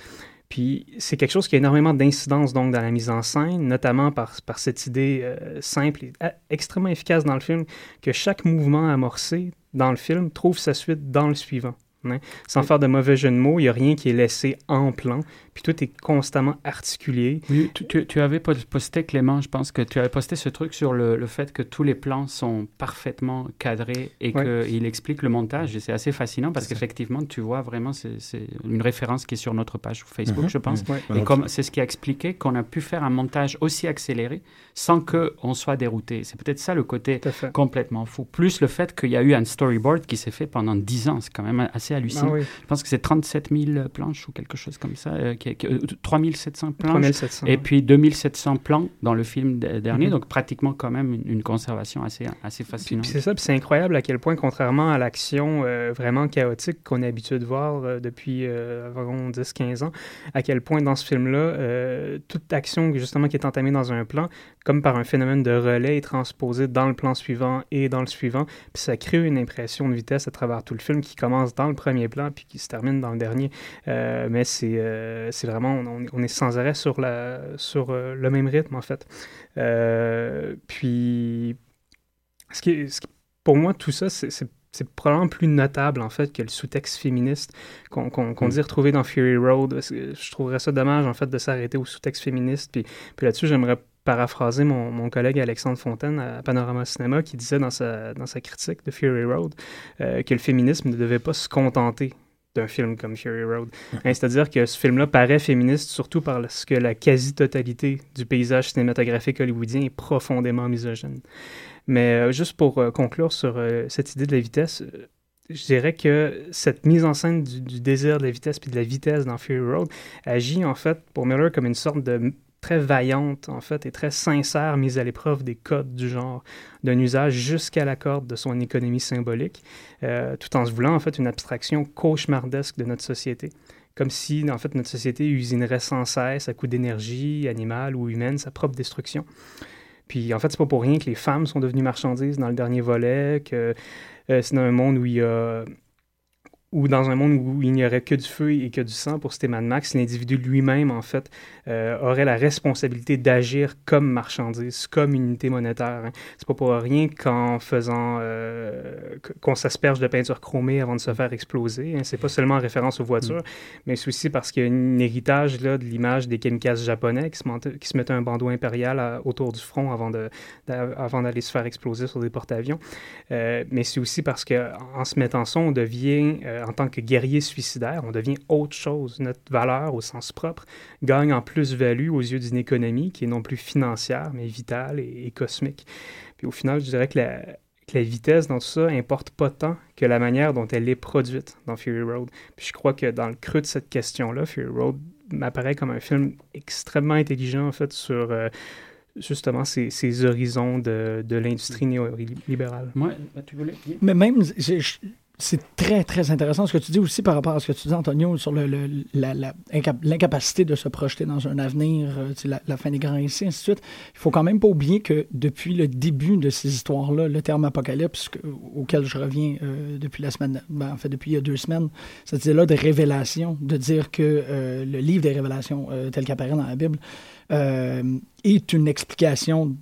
Puis c'est quelque chose qui a énormément d'incidence donc dans la mise en scène, notamment par, par cette idée euh, simple et extrêmement efficace dans le film que chaque mouvement amorcé dans le film trouve sa suite dans le suivant. Hein. Sans faire de mauvais jeu de mots, il n'y a rien qui est laissé en plan. Puis tout est constamment articulé. tu, avais posté, Clément, je pense que tu avais posté ce truc sur le, fait que tous les plans sont parfaitement cadrés et qu'il explique le montage. Et c'est assez fascinant parce qu'effectivement, tu vois vraiment, c'est une référence qui est sur notre page Facebook, mhm. je pense. Et comme c'est ce qui a expliqué qu'on a pu faire un montage aussi accéléré sans qu'on soit dérouté. C'est peut-être ça le côté complètement fou. Plus le fait qu'il y a eu un storyboard qui s'est fait pendant 10 ans, c'est quand même assez hallucinant. Ah je pense que c'est 37 000 planches ou quelque chose comme ça, euh, qui, 3700 euh, planches. 3700, et puis 2700 plans dans le film dernier, mhm. donc pratiquement quand même une, conservation assez, assez fascinante. c'est ça, c'est incroyable à quel point, contrairement à l'action euh, vraiment chaotique qu'on est habitué de voir depuis environ 10-15 ans, à quel point dans ce film-là, toute action justement qui est entamée dans un plan comme par un phénomène de relais, est transposé dans le plan suivant et dans le suivant. Puis ça crée une impression de vitesse à travers tout le film qui commence dans le premier plan puis qui se termine dans le dernier. Euh, mais c'est euh, vraiment, on, est sans arrêt sur, la, sur euh, le même rythme en fait. puis, ce qui, pour moi, tout ça, c'est c'est probablement plus notable en fait que le sous-texte féministe qu'on mm. dit retrouver dans Fury Road. Je trouverais ça dommage en fait de s'arrêter au sous-texte féministe. Puis, puis là-dessus, j'aimerais paraphraser mon, mon, collègue Alexandre Fontaine à Panorama Cinéma qui disait dans sa, dans sa critique de Fury Road euh, que le féminisme ne devait pas se contenter d'un film comme Fury Road. Hein, C'est-à-dire que ce film-là paraît féministe surtout parce que la quasi-totalité du paysage cinématographique hollywoodien est profondément misogyne. Mais euh, juste pour euh, conclure sur cette idée de la vitesse, je dirais que cette mise en scène du, du désir de la vitesse puis de la vitesse dans Fury Road agit en fait pour Miller comme une sorte de très vaillante en fait et très sincère mise à l'épreuve des codes du genre d'un usage jusqu'à la corde de son économie symbolique euh, tout en se voulant en fait une abstraction cauchemardesque de notre société. Comme si en fait notre société usinerait sans cesse à coup d'énergie animale ou humaine sa propre destruction. Puis en fait, c'est pas pour rien que les femmes sont devenues marchandises dans le dernier volet, que euh, c'est dans un monde où il y a ou dans un monde où il n'y aurait que du feu et que du sang pour Mad Max, l'individu lui-même, en fait, euh, aurait la responsabilité d'agir comme marchandise, comme unité monétaire. Hein. C'est pas pour rien qu'en faisant euh, qu- qu'on s'asperge de peinture chromée avant de se faire exploser. Hein. C'est pas seulement en référence aux voitures, mais c'est aussi parce qu'il y a un héritage là, de l'image des kamikazes japonais qui se, montaient- qui se mettaient un bandeau impérial à- autour du front avant de- avant d'aller se faire exploser sur des porte-avions. Euh, mais c'est aussi parce qu'en en se mettant ça, on devient, en tant que guerrier suicidaire, on devient autre chose. Notre valeur, au sens propre, gagne en plus-value aux yeux d'une économie qui est non plus financière, mais vitale et, et cosmique. Puis au final, je dirais que la, que la vitesse dans tout ça importe pas tant que la manière dont elle est produite dans Fury Road. Puis je crois que dans le creux de cette question-là, Fury Road m'apparaît comme un film extrêmement intelligent, en fait, sur... euh, justement ces, ces horizons de, de l'industrie néolibérale. Moi, tu voulais Mais même, je- c'est très, très intéressant ce que tu dis aussi par rapport à ce que tu dis, Antonio, sur le- la- la l'incapacité de se projeter dans un avenir, euh, la, fin des grands récits, ainsi de suite. Il faut quand même pas oublier que depuis le début de ces histoires-là, le terme apocalypse, que- auquel je reviens euh, depuis la semaine, ben, en fait, depuis il y a deux semaines, cette idée-là de révélation, de dire que euh, le livre des révélations, tel qu'apparaît dans la Bible, est une explication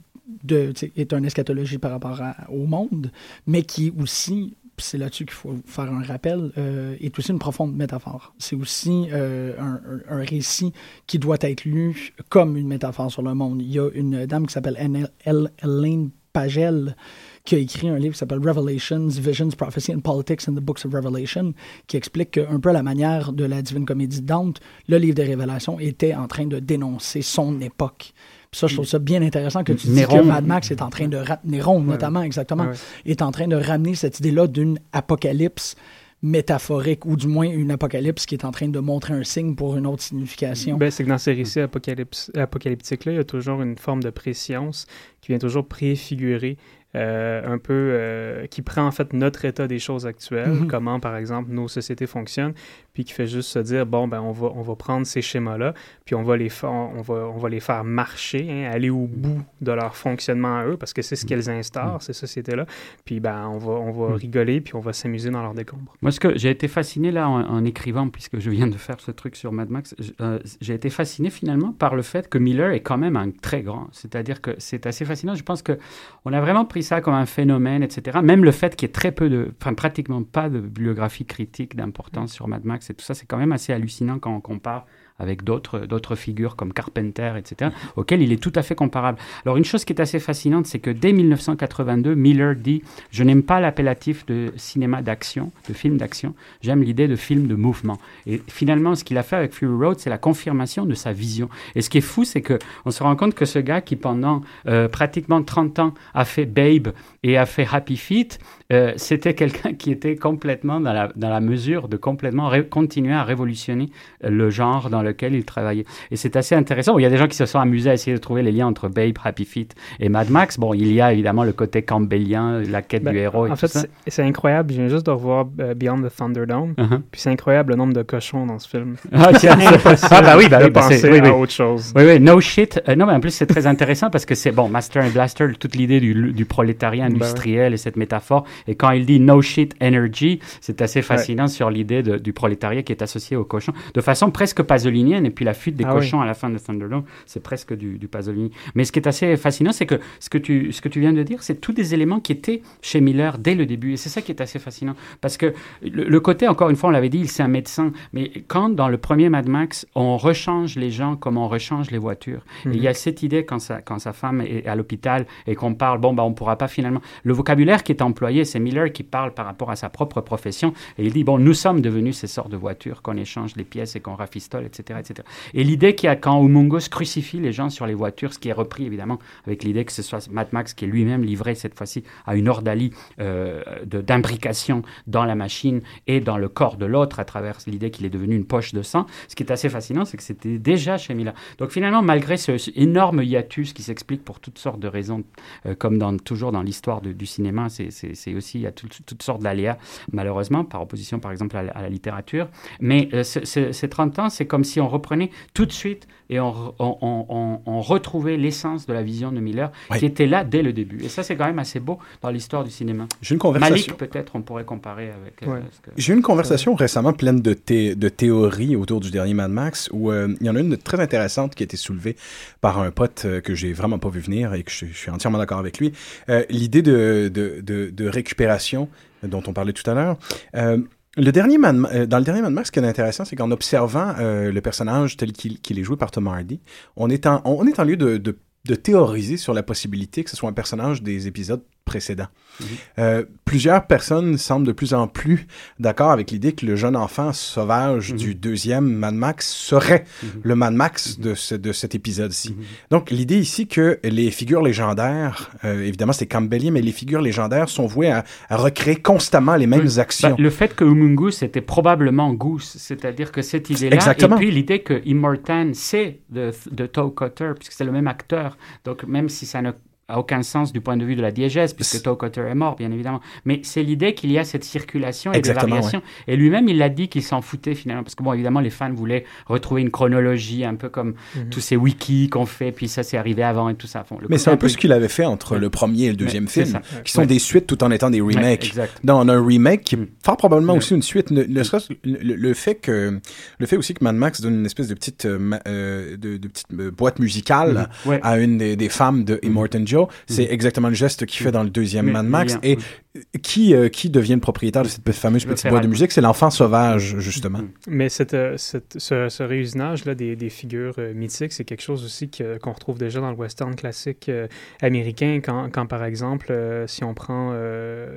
de, est une eschatologie par rapport à- au monde, mais qui aussi, puis c'est là-dessus qu'il faut faire un rappel, euh, est aussi une profonde métaphore. C'est aussi euh, un, un- récit qui doit être lu comme une métaphore sur le monde. Il y a une dame qui s'appelle Elaine Pagel qui a écrit un livre qui s'appelle Revelations, Visions, Prophecy and Politics in the Books of Revelation, qui explique un peu à la manière de la divine comédie de Dante, le livre des révélations était en train de dénoncer son époque. Puis ça, je trouve ça bien intéressant que tu dis Néron. que Mad Max est en train de... Néron, notamment, exactement, Ouais, est en train de ramener cette idée-là d'une apocalypse métaphorique, ou du moins une apocalypse qui est en train de montrer un signe pour une autre signification. Ben, c'est que dans ces récits apocalyptiques-là, il y a toujours une forme de préscience qui vient toujours préfigurer un peu, euh, qui prend en fait notre état des choses actuelles, Mhm. comment par exemple nos sociétés fonctionnent, puis qui fait juste se dire, bon, ben on va, on va prendre ces schémas-là, puis on va les, on va, on va les faire marcher, hein, aller au bout de leur fonctionnement à eux, parce que c'est ce qu'elles instaurent, ces sociétés-là, puis ben on va, on va Mhm. rigoler, puis on va s'amuser dans leur décombre. Moi, ce que j'ai été fasciné là en, en écrivant, puisque je viens de faire ce truc sur Mad Max, euh, j'ai été fasciné finalement par le fait que Miller est quand même un très grand. C'est-à-dire que c'est assez fascinant. Je pense que on a vraiment pris ça comme un phénomène, etc. Même le fait qu'il y ait très peu de, enfin pratiquement pas de bibliographie critique d'importance sur Mad Max et tout ça, c'est quand même assez hallucinant quand on compare avec d'autres figures comme Carpenter, etc., auxquelles il est tout à fait comparable. Alors une chose qui est assez fascinante, c'est que dès 1982, Miller dit « Je n'aime pas l'appellatif de cinéma d'action, de film d'action, j'aime l'idée de film de mouvement ». Et finalement, ce qu'il a fait avec Fury Road, c'est la confirmation de sa vision. Et ce qui est fou, c'est que on se rend compte que ce gars qui, pendant euh, pratiquement 30 ans, a fait Babe et a fait Happy Feet, euh, c'était quelqu'un qui était complètement dans la, dans la mesure de complètement continuer à révolutionner euh, le genre dans lequel il travaillait. Et c'est assez intéressant. Il y a des gens qui se sont amusés à essayer de trouver les liens entre Babe, Happy Feet et Mad Max. Bon, il y a évidemment le côté campbellien, la quête Ben, du héros et en tout fait, ça. c'est- incroyable. Je viens juste de revoir euh, Beyond the Thunderdome. Uh-huh. Puis c'est incroyable le nombre de cochons dans ce film. Ah, tiens, ah, bah oui, bah de oui, bah c'est- penser oui, oui. à autre chose. Oui, oui, no shit. Euh, non, mais en plus, c'est très intéressant parce que c'est, bon, Master and Blaster, toute l'idée du, du prolétariat Ben industriel et cette métaphore. Et quand il dit no shit energy, c'est assez fascinant sur l'idée du prolétariat qui est associé au cochon. De façon presque pasolinienne, et puis la fuite des Ah oui. cochons à la fin de Thunderdome, c'est presque du, du Pasolini. Mais ce qui est assez fascinant, c'est que ce que tu, ce que tu viens de dire, c'est tous des éléments qui étaient chez Miller dès le début. Et c'est ça qui est assez fascinant. Parce que le, le côté, encore une fois, on l'avait dit, il c'est un médecin. Mais quand dans le premier Mad Max, on rechange les gens comme on rechange les voitures, il y a cette idée quand sa, quand sa femme est à l'hôpital et qu'on parle, bon, bah, on pourra pas finalement. Le vocabulaire qui est employé, c'est Miller qui parle par rapport à sa propre profession. Et il dit, bon, nous sommes devenus ces sortes de voitures qu'on échange les pièces et qu'on rafistole, etc. etc. Et l'idée qu'il y a quand Humongous crucifie les gens sur les voitures, ce qui est repris évidemment avec l'idée que ce soit Mad Max qui est lui-même livré cette fois-ci à une ordalie euh, d'imbrication dans la machine et dans le corps de l'autre à travers l'idée qu'il est devenu une poche de sang. Ce qui est assez fascinant, c'est que c'était déjà chez Miller. Donc finalement, malgré ce, énorme hiatus qui s'explique pour toutes sortes de raisons, euh, comme dans, toujours dans l'histoire du cinéma, c'est aussi, il y a tout- toutes sortes d'aléas, malheureusement, par opposition par exemple à, la- à la littérature. Mais euh, ce- ce- ces 30 ans, c'est comme si on reprenait tout de suite et on, re- on, on- on- on retrouvait l'essence de la vision de Miller Ouais. qui était là dès le début. Et ça, c'est quand même assez beau dans l'histoire du cinéma. J'ai une conversation. Malik, peut-être, on pourrait comparer avec. euh, Ouais. ce que- J'ai eu une conversation récemment pleine de, thé- de théories autour du dernier Mad Max où euh, il y en a une très intéressante qui a été soulevée par un pote que j'ai vraiment pas vu venir et que je, je suis entièrement d'accord avec lui. Euh, L'idée de, de, de, de récupération dont on parlait tout à l'heure. Euh, le dernier euh, dans le dernier Mad ce qui est intéressant, c'est qu'en observant euh, le personnage tel qu'il est joué par Tom Hardy, on est en, on est en lieu de, de théoriser sur la possibilité que ce soit un personnage des épisodes précédents. Euh, plusieurs personnes semblent de plus en plus d'accord avec l'idée que le jeune enfant sauvage du deuxième Mad Max serait le Mad Max de, ce- de cet épisode-ci. Donc, l'idée ici que les figures légendaires, euh, évidemment c'est Campbellien, mais les figures légendaires sont vouées à, à recréer constamment les mêmes actions. Bah, le fait que Humungus était probablement Goose, c'est-à-dire que cette idée-là, Exactement. et puis l'idée que Immortan, c'est de, de Toe Cutter, puisque c'est le même acteur. Donc, même si ça aucun sens du point de vue de la diégèse, puisque Toe Cutter est mort, bien évidemment. Mais c'est l'idée qu'il y a cette circulation et Exactement, des variations. Et lui-même, il l'a dit qu'il s'en foutait finalement, parce que, bon, évidemment, les fans voulaient retrouver une chronologie, un peu comme Mhm. tous ces wikis qu'on fait, puis ça, c'est arrivé avant et tout ça. Bon, Mais c'est un peu ce qu'il avait fait entre le premier et le deuxième film, qui sont des suites tout en étant des remakes. exact. Dans un remake qui est Mm. fort probablement aussi une suite, ne, ne serait-ce que le, fait que le fait aussi que Mad Max donne une espèce de petite euh, euh, de, de petite euh, boîte musicale. Ouais. à une des, des femmes de Immortan Joe, c'est exactement le geste qu'il fait dans le deuxième Mad Max y et a- qui euh, qui devient le propriétaire de cette fameuse petite boîte de musique, c'est l'enfant sauvage justement. Mais cette, euh, cette- ce, ce réusinage-là des, des figures euh, mythiques, c'est quelque chose aussi que- qu'on retrouve déjà dans le western classique euh, américain, quand, quand, par exemple, si on prend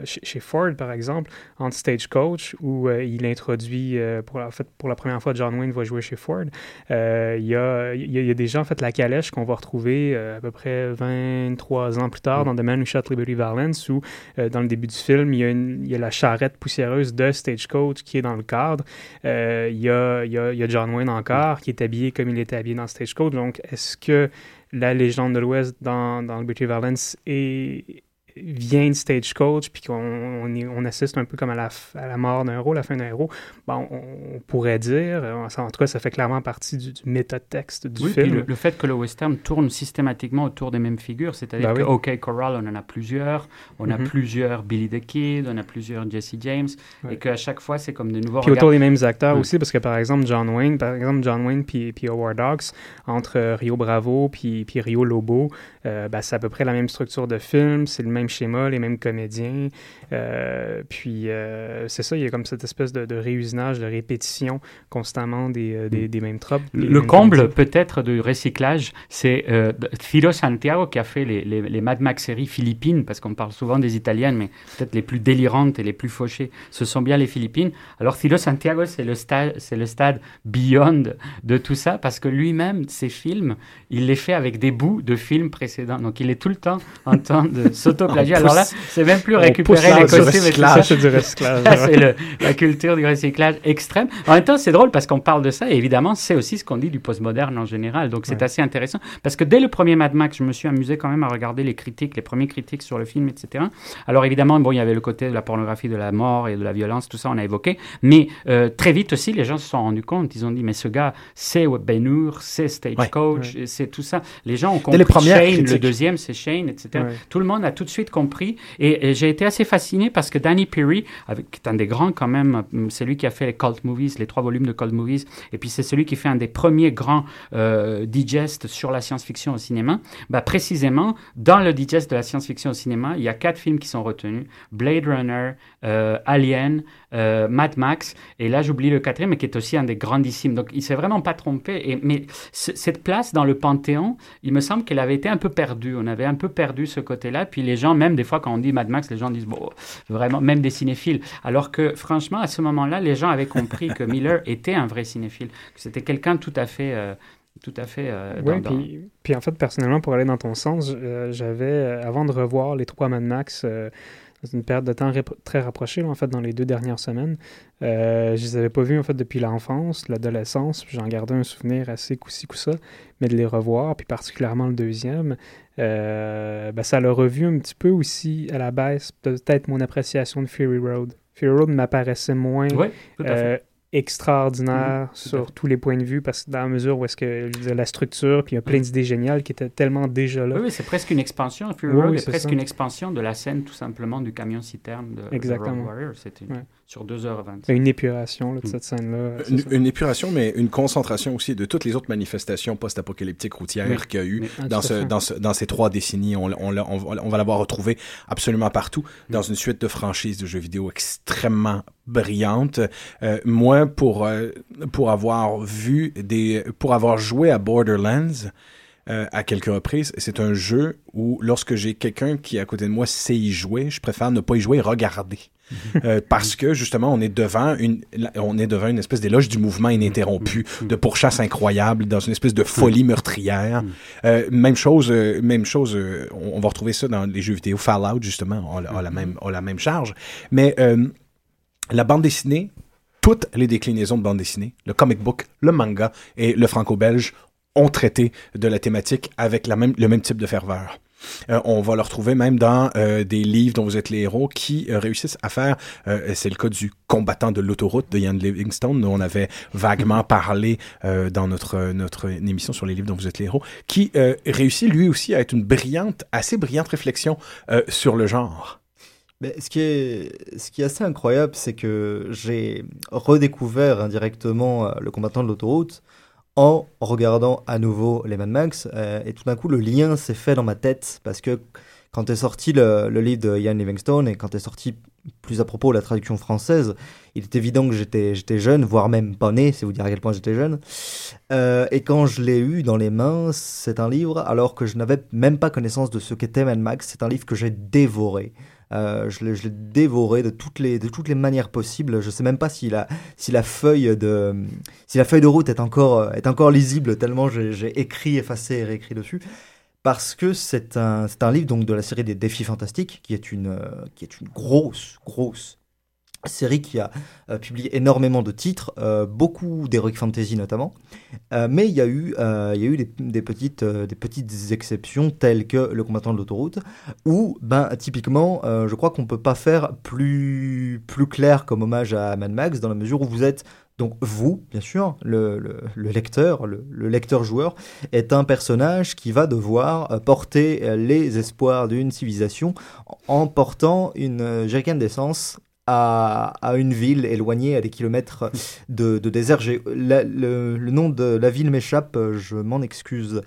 chez, chez Ford, par exemple, entre Stagecoach, où il introduit, pour, la, en fait, pour la première fois, John Wayne va jouer chez Ford, il y, a, y a- y a déjà, en fait, la calèche qu'on va retrouver à peu près 23 ans plus tard dans The Man Who Shot Liberty Valance, où, dans le début du film, il y, a la charrette poussiéreuse de Stagecoach qui est dans le cadre. Euh, il, y a, John Wayne encore qui est habillé comme il était habillé dans Stagecoach. Donc, est-ce que la légende de l'Ouest dans, dans Liberty Valance est, vient de Stagecoach, puis qu'on on, assiste un peu comme à la, à la mort d'un héros, la fin d'un héros, bon, on, on pourrait dire, euh, en tout cas, ça fait clairement partie du, du métatexte du Oui, puis film. le, le fait que le western tourne systématiquement autour des mêmes figures, c'est-à-dire Ben que oui. OK Corral, on en a plusieurs, on a Mhm. plusieurs Billy the Kid, on a plusieurs Jesse James, et qu'à chaque fois, c'est comme de nouveaux Puis autour des mêmes acteurs aussi, parce que par exemple, John Wayne, par exemple, John Wayne puis, puis Howard Hawks, entre Rio Bravo puis, puis Rio Lobo, euh, ben, c'est à peu près la même structure de film, c'est le même schéma, les mêmes comédiens. euh, puis euh, c'est ça, il y a comme cette espèce de, de réusinage, de répétition constamment des, euh, des, des mêmes tropes. des Le mêmes comble peut-être du recyclage, c'est euh, Ciro Santiago qui a fait les, les, les Mad Max séries philippines, parce qu'on parle souvent des italiennes, mais peut-être les plus délirantes et les plus fauchées, ce sont bien les Philippines. Alors Ciro Santiago, c'est le, stade, c'est le stade beyond de tout ça, parce que lui-même, ses films, il les fait avec des bouts de films précédents. Donc il est tout le temps en train de s'autoplagier. Alors là, c'est même plus récupérer les costumes. C'est du recyclage. C'est la culture du recyclage extrême. En même temps, c'est drôle parce qu'on parle de ça et évidemment, c'est aussi ce qu'on dit du postmoderne en général. Donc, c'est Ouais. assez intéressant parce que dès le premier Mad Max, je me suis amusé quand même à regarder les critiques, les premiers critiques sur le film, etc. Alors, évidemment, bon, il y avait le côté de la pornographie, de la mort et de la violence, tout ça, on a évoqué. Mais euh, très vite aussi, les gens se sont rendus compte. Ils ont dit, mais ce gars, c'est Ben Hur, c'est Stagecoach, c'est tout ça. Les gens ont compris les premières Shane, le deuxième, c'est Shane, etc. Tout le monde a tout de suite compris. Et, j'ai été assez fasciné parce que Danny Peary, qui est un des grands quand même, hum, c'est lui qui a fait les cult movies, les trois volumes de cult movies, et puis c'est celui qui fait un des premiers grands euh, digest sur la science-fiction au cinéma. Bah, précisément, dans le digest de la science-fiction au cinéma, il y a quatre films qui sont retenus Blade Runner, euh, Alien, euh, Mad Max, et là j'oublie le quatrième, mais qui est aussi un des grandissimes. Donc il s'est vraiment pas trompé. Et, mais cette place dans le Panthéon, il me semble qu'elle avait été un peu perdue. On avait un peu perdu ce côté-là. Puis les gens, même des fois quand on dit Mad Max, les gens disent bon, vraiment, même des cinéphiles. Alors que franchement, à ce moment-là, les gens avaient compris que Miller était un vrai cinéphile, que c'était quelqu'un tout à fait. euh, tout à fait. euh, Oui, dans- puis, puis en fait, personnellement, pour aller dans ton sens, euh, j'avais, euh, avant de revoir les trois Mad Max, dans une période de temps très rapprochée, là, en fait, dans les deux dernières semaines, je les avais pas vus, en fait, depuis l'enfance, l'adolescence, j'en gardais un souvenir assez coup-ci, coup-ça, mais de les revoir, puis particulièrement le deuxième, ben, ça l'a revu un petit peu aussi à la baisse, peut-être mon appréciation de Fury Road. Fury Road m'apparaissait moins Oui, tout à euh, fait. extraordinaire Mhm, sur tous les points de vue parce que dans la mesure où est-ce que je la structure puis il y a plein d'idées géniales qui étaient tellement déjà là Oui, oui, c'est presque une expansion. Fury Oui, Road oui, est presque ça. une expansion de la scène, tout simplement, du camion citerne de. Road Warrior. C'était Ouais. Sur 2h20. une épuration là, de Mm. cette scène là Une, une épuration, mais une concentration aussi de toutes les autres manifestations post-apocalyptiques routières Oui. qu'il y a eu Oui. Ah, dans, tout à ce, fait. dans, ce- dans ces trois décennies. On, on, l'a- on va- on va l'avoir retrouvé absolument partout dans une suite de franchises de jeux vidéo extrêmement brillantes. Euh, moi, pour, euh, pour avoir vu des, pour avoir joué à Borderlands, euh, à quelques reprises. C'est un jeu où, lorsque j'ai quelqu'un qui est à côté de moi sait y jouer, je préfère ne pas y jouer et regarder. Euh, parce que, justement, on est devant une, on est devant une espèce d'éloge du mouvement ininterrompu, de pourchasse incroyable, dans une espèce de folie meurtrière. Euh, même chose, euh, même chose on, va retrouver ça dans les jeux vidéo. Fallout, justement, a, la, même, a la même charge. Mais la bande dessinée, toutes les déclinaisons de bande dessinée, le comic book, le manga et le franco-belge ont traité de la thématique avec la même, le même type de ferveur. Euh, on va le retrouver même dans euh, des livres dont vous êtes les héros qui euh, réussissent à faire, c'est le cas du combattant de l'autoroute de Ian Livingstone, dont on avait vaguement parlé euh, dans notre, notre émission sur les livres dont vous êtes les héros, qui réussit lui aussi à être une brillante, assez brillante réflexion sur le genre. Mais ce qui est, ce qui est assez incroyable, c'est que j'ai redécouvert indirectement le combattant de l'autoroute en regardant à nouveau les Mad Max. euh, et tout d'un coup, le lien s'est fait dans ma tête parce que quand est sorti le, livre de Ian Livingstone et quand est sorti plus à propos la traduction française, il est évident que j'étais j'étais jeune, voire même pas né, c'est vous dire à quel point j'étais jeune. Euh, et quand je l'ai eu dans les mains, c'est un livre, alors que je n'avais même pas connaissance de ce qu'était Mad Max, c'est un livre que j'ai dévoré. Euh, je l'ai dévoré de toutes les de toutes les manières possibles. Je sais même pas si la si la feuille de si la feuille de route est encore est encore lisible tellement j'ai écrit, effacé et réécrit dessus. Parce que c'est un un livre donc de la série des défis fantastiques qui est une euh, qui est une grosse grosse série qui a euh, publié énormément de titres, euh, beaucoup d'heroic fantasy notamment, Euh, mais il y a eu, euh, il y a eu des, petites, des petites exceptions telles que le combattant de l'autoroute, où ben typiquement, je crois qu'on peut pas faire plus plus clair comme hommage à Mad Max dans la mesure où vous êtes donc vous, bien sûr, le, le, le lecteur, le, le lecteur-joueur, est un personnage qui va devoir porter les espoirs d'une civilisation en portant une jerrycan d'essence à, à une ville éloignée à des kilomètres de, de désert. La- le, le nom de la ville m'échappe, je m'en excuse.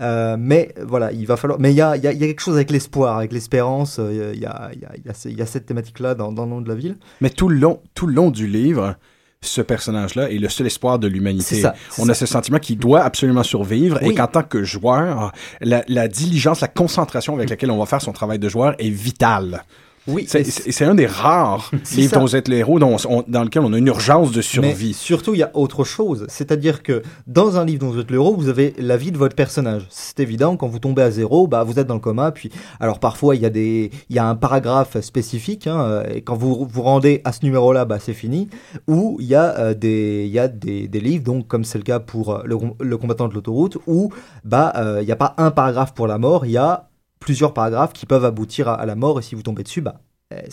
Euh, mais voilà, il va falloir. Mais il y a, il y a- il y a quelque chose avec l'espoir, avec l'espérance. Il y a, y, y, cette thématique-là dans, dans le nom de la ville. Mais tout le long, tout le long du livre, ce personnage-là est le seul espoir de l'humanité. ça, On a ce sentiment qu'il doit absolument survivre et qu'en tant que joueur, la, la diligence, la concentration avec laquelle on va faire son travail de joueur est vitale. Oui, C'est- un des rares livres dont vous êtes le héros, dont on- dans lequel on a une urgence de Mais survie. surtout, il y a autre chose. C'est-à-dire que dans un livre dont vous êtes le héros, vous avez la vie de votre personnage. C'est évident, quand vous tombez à zéro, bah, vous êtes dans le coma. Puis, alors parfois, il y a, des, il y a un paragraphe spécifique. Hein, et quand vous vous rendez à ce numéro-là, bah, c'est fini. Ou il y a, euh, des, il y a des, des livres, donc, comme c'est le cas pour euh, le, le combattant de l'autoroute, où bah, euh, il n'y a pas un paragraphe pour la mort, il y a plusieurs paragraphes qui peuvent aboutir à, à la mort. Et si vous tombez dessus, bah, eh,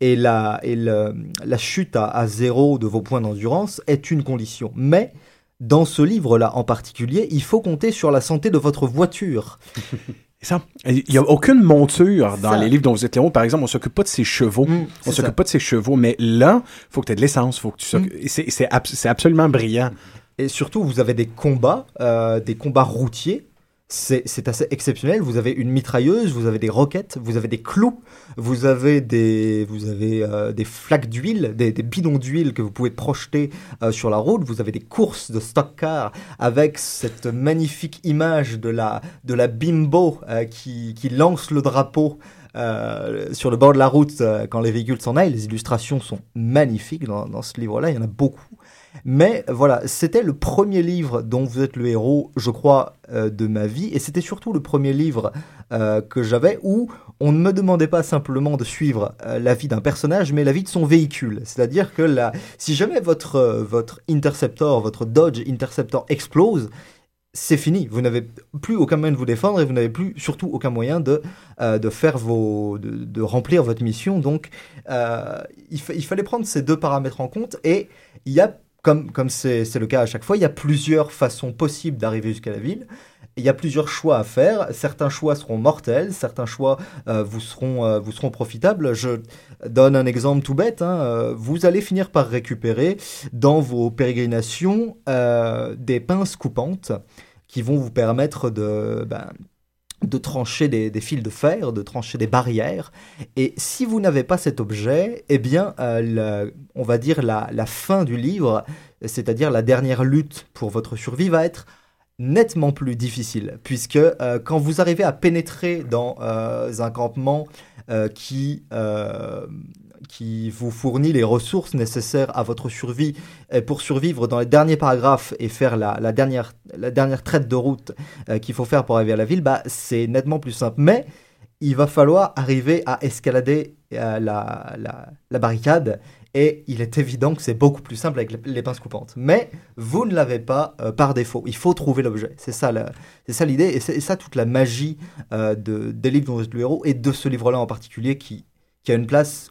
et la, et la chute à, à zéro de vos points d'endurance est une condition. Mais dans ce livre-là en particulier, il faut compter sur la santé de votre voiture. Ça, il n'y a aucune monture dans Ça. les livres dont vous êtes héros. Par exemple, on s'occupe pas de ses chevaux. Mm, on s'occupe pas de ses chevaux. Mais là, faut que tu aies de l'essence. Faut que tu s'occupes- et c'est- c'est absolument brillant. Et surtout, vous avez des combats, euh, des combats routiers. C'est assez exceptionnel. Vous avez une mitrailleuse, vous avez des roquettes, vous avez des clous, vous avez des, vous avez euh, des flaques d'huile, des, bidons d'huile que vous pouvez projeter euh, sur la route. Vous avez des courses de stock car avec cette magnifique image de la, de la bimbo euh, qui, qui lance le drapeau. sur le bord de la route quand les véhicules s'en aillent, les illustrations sont magnifiques dans ce livre-là, il y en a beaucoup. Mais voilà, c'était le premier livre dont vous êtes le héros, je crois, euh, de ma vie. Et c'était surtout le premier livre euh, que j'avais où on ne me demandait pas simplement de suivre euh, la vie d'un personnage, mais la vie de son véhicule. C'est-à-dire que si jamais votre, votre Interceptor, votre Dodge Interceptor explose, c'est fini. Vous n'avez plus aucun moyen de vous défendre et vous n'avez plus surtout aucun moyen de, de faire vos, de, remplir votre mission. Donc, il, il fallait prendre ces deux paramètres en compte et il y a, comme c'est le cas à chaque fois, il y a plusieurs façons possibles d'arriver jusqu'à la ville. Il y a plusieurs choix à faire. Certains choix seront mortels, certains choix euh, vous seront euh, vous seront profitables. Je donne un exemple tout bête. hein. Euh, Vous allez finir par récupérer dans vos pérégrinations des pinces coupantes qui vont vous permettre de ben, de trancher des, fils de fer, de trancher des barrières. Et si vous n'avez pas cet objet, eh bien, euh, on va dire la, fin du livre, c'est-à-dire la dernière lutte pour votre survie, va être nettement plus difficile, puisque euh, quand vous arrivez à pénétrer dans euh, un campement qui, qui vous fournit les ressources nécessaires à votre survie et pour survivre dans les derniers paragraphes et faire la, dernière, la dernière traite de route euh, qu'il faut faire pour arriver à la ville, bah, c'est nettement plus simple. Mais il va falloir arriver à escalader euh, la, la, barricade et il est évident que c'est beaucoup plus simple avec les, pinces coupantes. Mais vous ne l'avez pas euh, par défaut. Il faut trouver l'objet. C'est ça, c'est ça l'idée et c'est ça toute la magie euh, de, des livres dont vous êtes le héros et de ce livre-là en particulier qui, qui a une place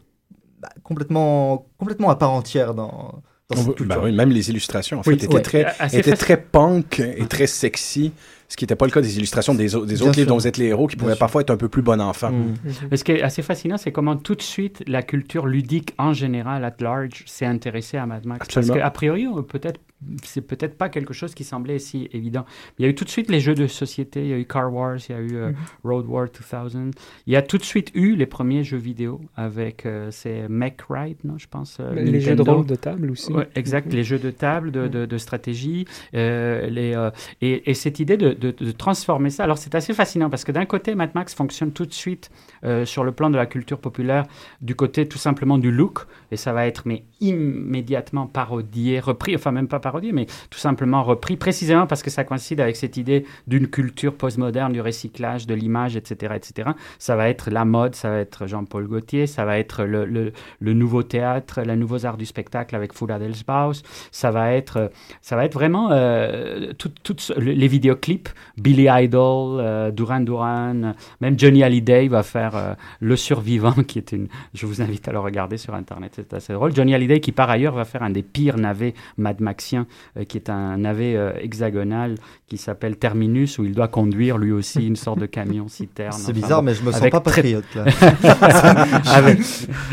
bah, complètement, complètement à part entière dans, dans cette culture. oui, même les illustrations, en fait, Oui, étaient, ouais. très, étaient très punk et très sexy, ce qui n'était pas le cas des illustrations des, autres sûr. livres dont vous êtes les héros, qui pouvaient parfois être un peu plus bon enfant. Mm. Mais Ce qui est assez fascinant, c'est comment tout de suite la culture ludique en général, at large, s'est intéressée à Mad Max. Absolument. Parce qu'a priori, peut-être, c'est peut-être pas quelque chose qui semblait si évident. Il y a eu tout de suite les jeux de société, il y a eu Car Wars, il y a eu euh, Mhm. Road War 2000. Il y a tout de suite eu les premiers jeux vidéo avec, euh, c'est Mech Ride, non, je pense. euh, Les jeux de rôle de table aussi. Ouais, exact, Mhm. les jeux de table, de, de, de stratégie, euh, les, euh, et, et cette idée de, de, transformer ça. Alors c'est assez fascinant parce que d'un côté, Mad Max fonctionne tout de suite euh, sur le plan de la culture populaire, du côté tout simplement du look, et ça va être mais immédiatement parodié, repris, enfin même pas parodié, mais tout simplement repris, précisément parce que ça coïncide avec cette idée d'une culture postmoderne, du recyclage, de l'image, etc., etc. Ça va être la mode, ça va être Jean-Paul Gaultier, ça va être le, le, nouveau théâtre, les nouveaux arts du spectacle avec Fuller Delsbaus, ça va être, euh, ça va être vraiment euh, tout- tout les vidéoclips, Billy Idol, euh, Duran Duran, même Johnny Hallyday va faire euh, Le Survivant, qui est une, je vous invite à le regarder sur Internet, c'est assez drôle. Johnny Hallyday qui par ailleurs va faire un des pires navets Mad Maxiens, euh, qui est un navet hexagonal qui s'appelle Terminus, où il doit conduire lui aussi une sorte de camion citerne. C'est bizarre, mais je me sens pas très- patriote, là. avec,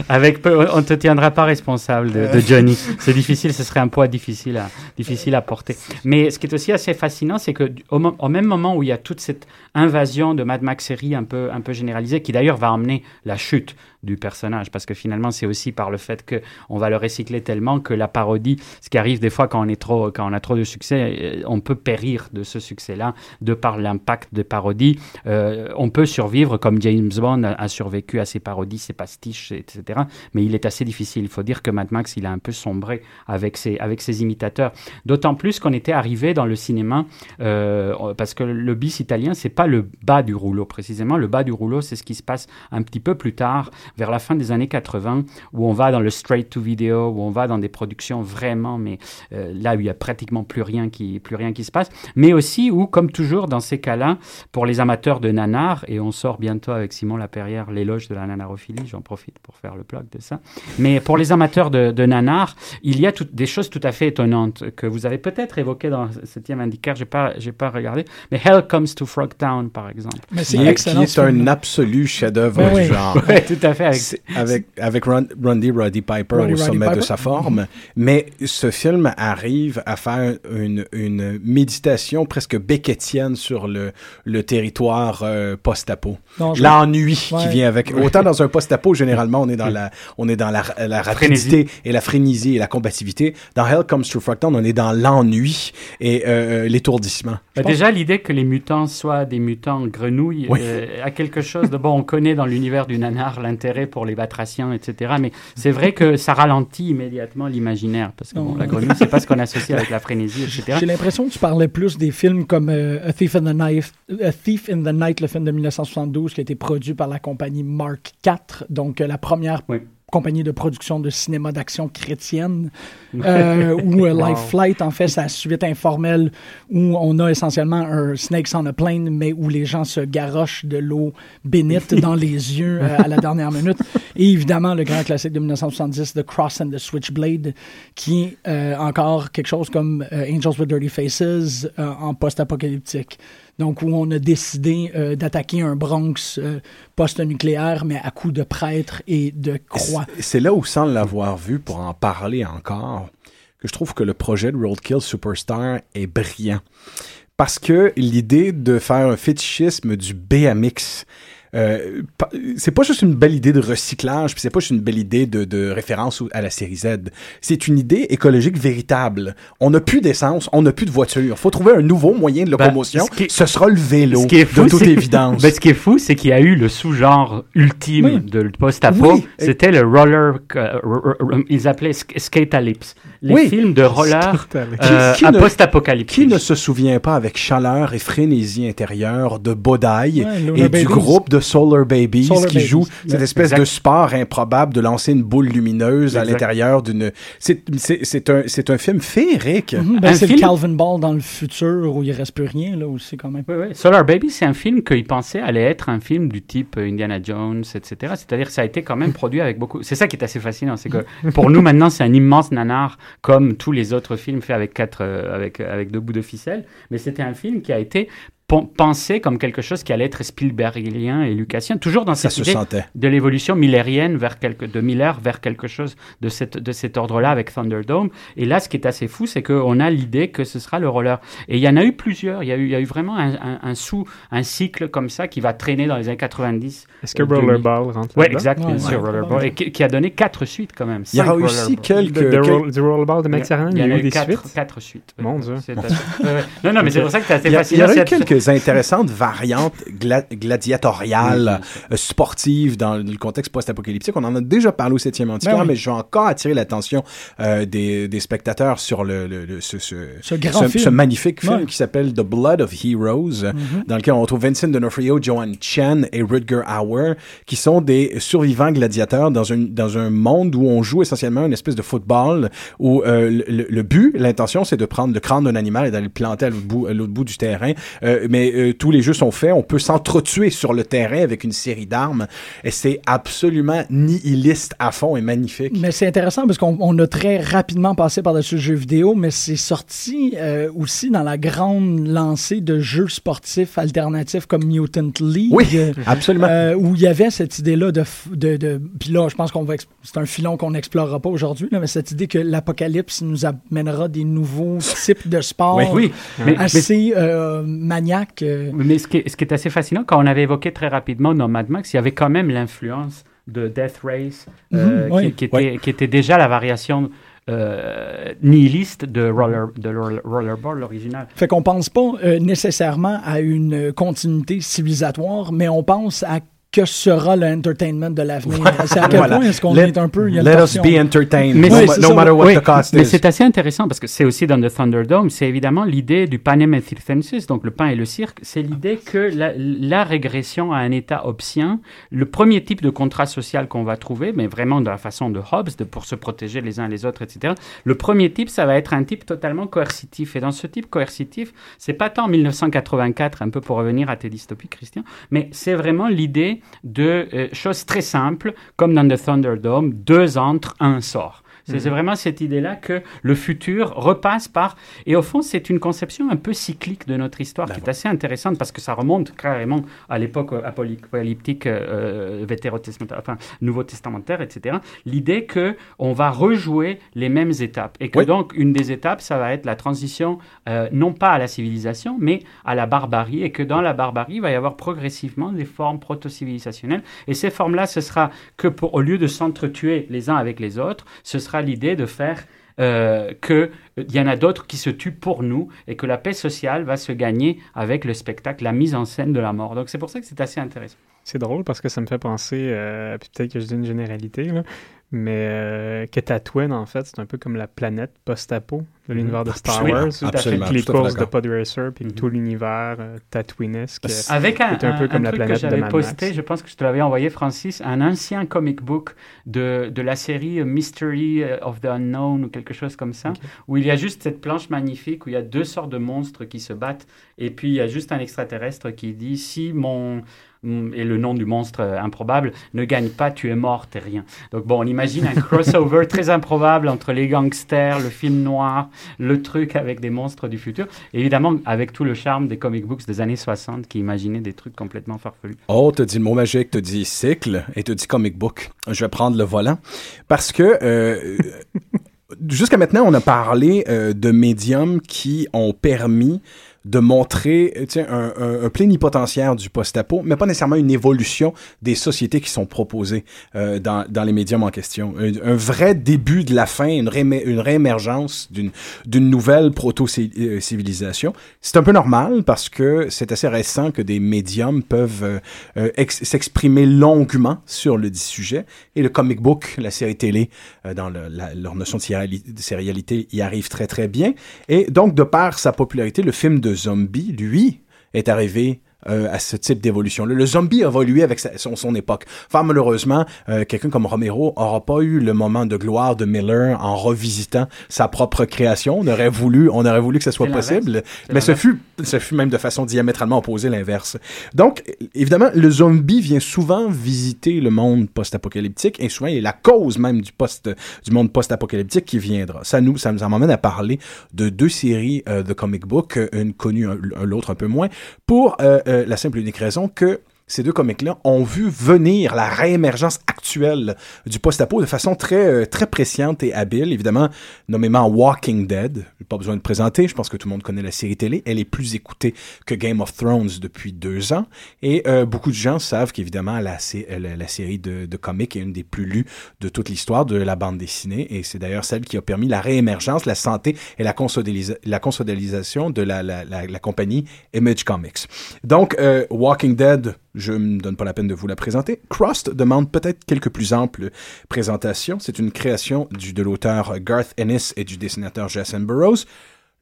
avec peu- on te tiendra pas responsable de, de Johnny. C'est difficile, ce serait un poids difficile à, difficile à porter. Mais ce qui est aussi assez fascinant, c'est que au, au même moment où il y a toute cette invasion de Mad Max série un peu, un peu généralisée, qui d'ailleurs va emmener la chute du personnage, parce que finalement c'est aussi par le fait que on va le recycler tellement que la parodie, ce qui arrive des fois quand on est trop, quand on a trop de succès, euh, on peut périr de ce succès-là de par l'impact des parodies. Euh, on peut survivre comme James Bond a, a survécu à ses parodies, ses pastiches, etc. Mais il est assez difficile. Il faut dire que Mad Max, il a un peu sombré avec ses, avec ses imitateurs. D'autant plus qu'on était arrivé dans le cinéma, euh, parce que le bis italien, c'est pas le bas du rouleau précisément. Le bas du rouleau, c'est ce qui se passe un petit peu plus tard, vers la fin des années 80, où on va dans le straight-to-video, où on va dans des productions vraiment, mais euh, là où il y a pratiquement plus rien qui, plus rien qui se passe, mais aussi où, comme toujours dans ces cas-là, pour les amateurs de nanar, et on sort bientôt avec Simon Laperrière l'éloge de la nanarophilie, j'en profite pour faire le plug de ça, mais pour les amateurs de, nanar, il y a des choses tout à fait étonnantes que vous avez peut-être évoquées dans le septième indicateur, j'ai pas, j'ai pas regardé, mais Hell Comes to Frogtown, par exemple. Mais c'est Qui est, excellent. qui est ce un absolu chef-d'œuvre Ben du genre. Ouais, tout à fait. Avec, Avec, avec Rundy Roddy Piper Roddy au Roddy sommet de Piper. sa forme. Mais ce film arrive à faire une, une méditation presque béckettienne sur le, le territoire euh, post-apo. L'ennui qui vient avec. Autant dans un post-apo, généralement, on est dans la, on est dans la, la rapidité et la frénésie et la combativité. Dans Hell Comes to Frogtown, on est dans l'ennui et euh, l'étourdissement. Bah, déjà, l'idée que les mutants soient des mutants grenouilles Oui. euh, a quelque chose de bon. On connaît dans l'univers du nanar l'intérêt pour les batraciens, etc. Mais c'est vrai que ça ralentit immédiatement l'imaginaire parce que bon, la grenouille, c'est pas ce qu'on associe avec la frénésie, etc. J'ai l'impression que tu parlais plus des films comme euh, A, Thief in the Night, A Thief in the Night, le film de 1972 qui a été produit par la compagnie Mark IV, donc euh, la première Oui. Compagnie de production de cinéma d'action chrétienne, euh, où euh, Life Flight, en fait, sa suite informelle où on a essentiellement un Snakes on a Plane, mais où les gens se garochent de l'eau bénite dans les yeux euh, à la dernière minute. Et évidemment, le grand classique de 1970, The Cross and the Switchblade, qui est euh, encore quelque chose comme Angels with Dirty Faces en post-apocalyptique. Donc, où on a décidé euh, d'attaquer un Bronx euh, post-nucléaire, mais à coups de prêtres et de croix. C'est- là où, sans l'avoir vu, pour en parler encore, que je trouve que le projet de Roadkill Superstar est brillant. Parce que l'idée de faire un fétichisme du BMX, euh, c'est pas juste une belle idée de recyclage, puis c'est pas juste une belle idée de, de référence à la série Z. C'est une idée écologique véritable. On n'a plus d'essence, on n'a plus de voiture. Faut trouver un nouveau moyen de Ben, locomotion. ce sera le vélo, Ce qui est fou, de toute évidence. Ben, ce qui est fou, c'est qu'il y a eu le sous-genre ultime Oui. de post-apo. Oui. C'était le roller. euh, ils appelaient sk- Skate-Alypse. Les Oui. films de roller euh, Qui- qui à ne- post-apocalyptique. Qui ne se souvient pas avec chaleur et frénésie intérieure de Bodai Ouais, et Babies. du groupe de Solar Babies Solar qui Babies. joue cette espèce Exact. de sport improbable de lancer une boule lumineuse à l'intérieur d'une... C'est un, film féerique. Mhm, ben, c'est film- Calvin Ball dans le futur où il reste plus rien, là aussi, quand même. Oui, oui. Solar Baby, c'est un film qu'ils pensaient allait être un film du type euh, Indiana Jones, etc. C'est-à-dire que ça a été quand même produit avec beaucoup. C'est ça qui est assez fascinant, c'est que pour nous maintenant, c'est un immense nanar comme tous les autres films faits avec quatre, euh, avec avec deux bouts de ficelle. Mais c'était un film qui a été pensé comme quelque chose qui allait être Spielbergien et Lucasien, toujours dans cette idée de l'évolution millérienne vers quelque, de Miller vers quelque chose de, cette, de cet ordre-là avec Thunderdome. Et là, ce qui est assez fou, c'est qu'on a l'idée que ce sera le roller. Et il y en a eu plusieurs. Il y a eu, il y a eu vraiment un, un, un sous, un cycle comme ça qui va traîner dans les années 90. Est-ce que Euh, 2000. Rollerball rentre Oui, exact, bien Ouais, sûr, ouais. Rollerball. Et qui, qui a donné quatre suites quand même. Il y aura Cinq aussi quelques... Du Rollerball de Max Herman, il y a eu des quatre, suites. quatre suites. Mon Dieu. Non, non, mais c'est pour ça que c'est assez Il y, a, il y aurait eu cette- intéressantes variantes gla- gladiatoriales, Oui, euh, sportives dans le contexte post-apocalyptique. On en a déjà parlé au 7e antiquaire, Ben oui. mais je vais encore attirer l'attention euh, des, des spectateurs sur le, le- le- ce, ce, Ce grand ce- film. ce magnifique film qui s'appelle The Blood of Heroes, dans lequel on retrouve Vincent D'Onofrio, Joanne Chen et Rutger Hauer, qui sont des survivants gladiateurs dans un, dans un monde où on joue essentiellement une espèce de football, où euh, le, but, l'intention, c'est de prendre le crâne d'un animal et d'aller le planter à l'autre bout, du terrain. Euh, mais euh, tous les jeux sont faits, on peut s'entretuer sur le terrain avec une série d'armes, et c'est absolument nihiliste à fond et magnifique. Mais c'est intéressant parce qu'on on a très rapidement passé par-dessus le jeu vidéo, mais c'est sorti euh, aussi dans la grande lancée de jeux sportifs alternatifs comme Mutant League. Oui, absolument. euh, où il y avait cette idée-là de, de, de puis là je pense qu'on va c'est un filon qu'on n'explorera pas aujourd'hui mais cette idée que l'apocalypse nous amènera des nouveaux types de sports Oui, Oui, assez euh, maniaques euh, Mais ce qui, est, ce qui est assez fascinant, quand on avait évoqué très rapidement dans Mad Max, il y avait quand même l'influence de Death Race, euh, Mhm, oui. qui, qui était, qui était déjà la variation euh, nihiliste de, roller, de roller- Rollerball, l'original. Fait qu'on pense pas euh, nécessairement à une continuité civilisatoire, mais on pense à que sera l'entertainment de l'avenir. C'est à quel Voilà. point est-ce qu'on Let- est un peu... il y a une let us be entertained, Mais no, matter what oui, the cost mais is. c'est assez intéressant parce que c'est aussi dans The Thunderdome, c'est évidemment l'idée du panem et circenses, donc le pain et le cirque, c'est l'idée que la, la régression à un état obscien, le premier type de contrat social qu'on va trouver, mais vraiment de la façon de Hobbes, de, pour se protéger les uns les autres, etc. Le premier type, ça va être un type totalement coercitif. Et dans ce type coercitif, c'est pas tant 1984, un peu pour revenir à tes dystopies, Christian, mais c'est vraiment l'idée de euh, choses très simples, comme dans The Thunderdome, deux entrent, un sort. C'est Mhm. vraiment cette idée-là que le futur repasse par... Et au fond, c'est une conception un peu cyclique de notre histoire qui est assez intéressante parce que ça remonte carrément à l'époque euh, apocalyptique euh, vétérotestamentaire, enfin, nouveau-testamentaire, etc. L'idée que on va rejouer les mêmes étapes et que Oui. donc une des étapes, ça va être la transition euh, non pas à la civilisation, mais à la barbarie et que dans la barbarie, il va y avoir progressivement des formes proto-civilisationnelles et ces formes-là, ce sera que pour, au lieu de s'entretuer les uns avec les autres, ce sera l'idée de faire euh, qu'il y en a d'autres qui se tuent pour nous et que la paix sociale va se gagner avec le spectacle, la mise en scène de la mort. Donc c'est pour ça que c'est assez intéressant. C'est drôle parce que ça me fait penser, euh, peut-être que je dis une généralité, là, mais euh, que Tatooine, en fait, c'est un peu comme la planète post-apo de l'univers de Star Wars. les tout à fait courses de. Pod Racer, puis tout l'univers euh, Tatooinesque. Avec un, est un peu comme un la truc que planète de j'avais posté, Max. je pense que je te l'avais envoyé, Francis, un ancien comic book de, de la série euh, Mystery of the Unknown ou quelque chose comme ça, où il y a juste cette planche magnifique où il y a deux sortes de monstres qui se battent, et puis il y a juste un extraterrestre qui dit si mon et le nom du monstre euh, improbable ne gagne pas, tu es mort, t'es rien. Donc bon, on imagine un crossover très improbable entre les gangsters, le film noir, le truc avec des monstres du futur, évidemment avec tout le charme des comic books des années 60 qui imaginaient des trucs complètement farfelus. Oh, te dit le mot magique, te dit cycle et te dit comic book. Je vais prendre le volant parce que euh, jusqu'à maintenant, on a parlé euh, de médiums qui ont permis de montrer un, un, un plénipotentiaire du post-apo, mais pas nécessairement une évolution des sociétés qui sont proposées euh, dans, dans les médiums en question. Un, vrai début de la fin, une, réémer- une réémergence d'une nouvelle proto-civilisation. C'est un peu normal parce que c'est assez récent que des médiums peuvent euh, euh, ex- s'exprimer longuement sur le sujet. Et le comic book, la série télé, euh, dans le- la- leur notion de de sérialité, y arrive très très bien. Et donc, de par sa popularité, le film de zombie, lui, est arrivé euh, à ce type d'évolution. Le, zombie a évolué avec sa- son, son époque. Enfin, malheureusement, euh, quelqu'un comme Romero aura pas eu le moment de gloire de Miller en revisitant sa propre création. On aurait voulu, on aurait voulu que ça soit possible, mais ce fut, ce fut même de façon diamétralement opposée l'inverse. Donc, évidemment, le zombie vient souvent visiter le monde post-apocalyptique et souvent il est la cause même du post, du monde post-apocalyptique qui viendra. Ça nous, ça nous emmène à parler de deux séries euh, de comic book, une connue, l'autre un peu moins, pour euh, la simple et unique raison que ces deux comics-là ont vu venir la réémergence actuelle du post-apo de façon très, euh, très presciente et habile. Évidemment, nommément Walking Dead. Pas besoin de présenter. Je pense que tout le monde connaît la série télé. Elle est plus écoutée que Game of Thrones depuis deux ans. Et euh, beaucoup de gens savent qu'évidemment, la, sé- la, la série de, comics est une des plus lues de toute l'histoire de la bande dessinée. Et c'est d'ailleurs celle qui a permis la réémergence, la santé et la, consolidisa- la consolidation de la, la compagnie Image Comics. Donc, euh, Walking Dead, je me donne pas la peine de vous la présenter. Crust demande peut-être quelques plus amples présentations. C'est une création de l'auteur Garth Ennis et du dessinateur Jason Burroughs.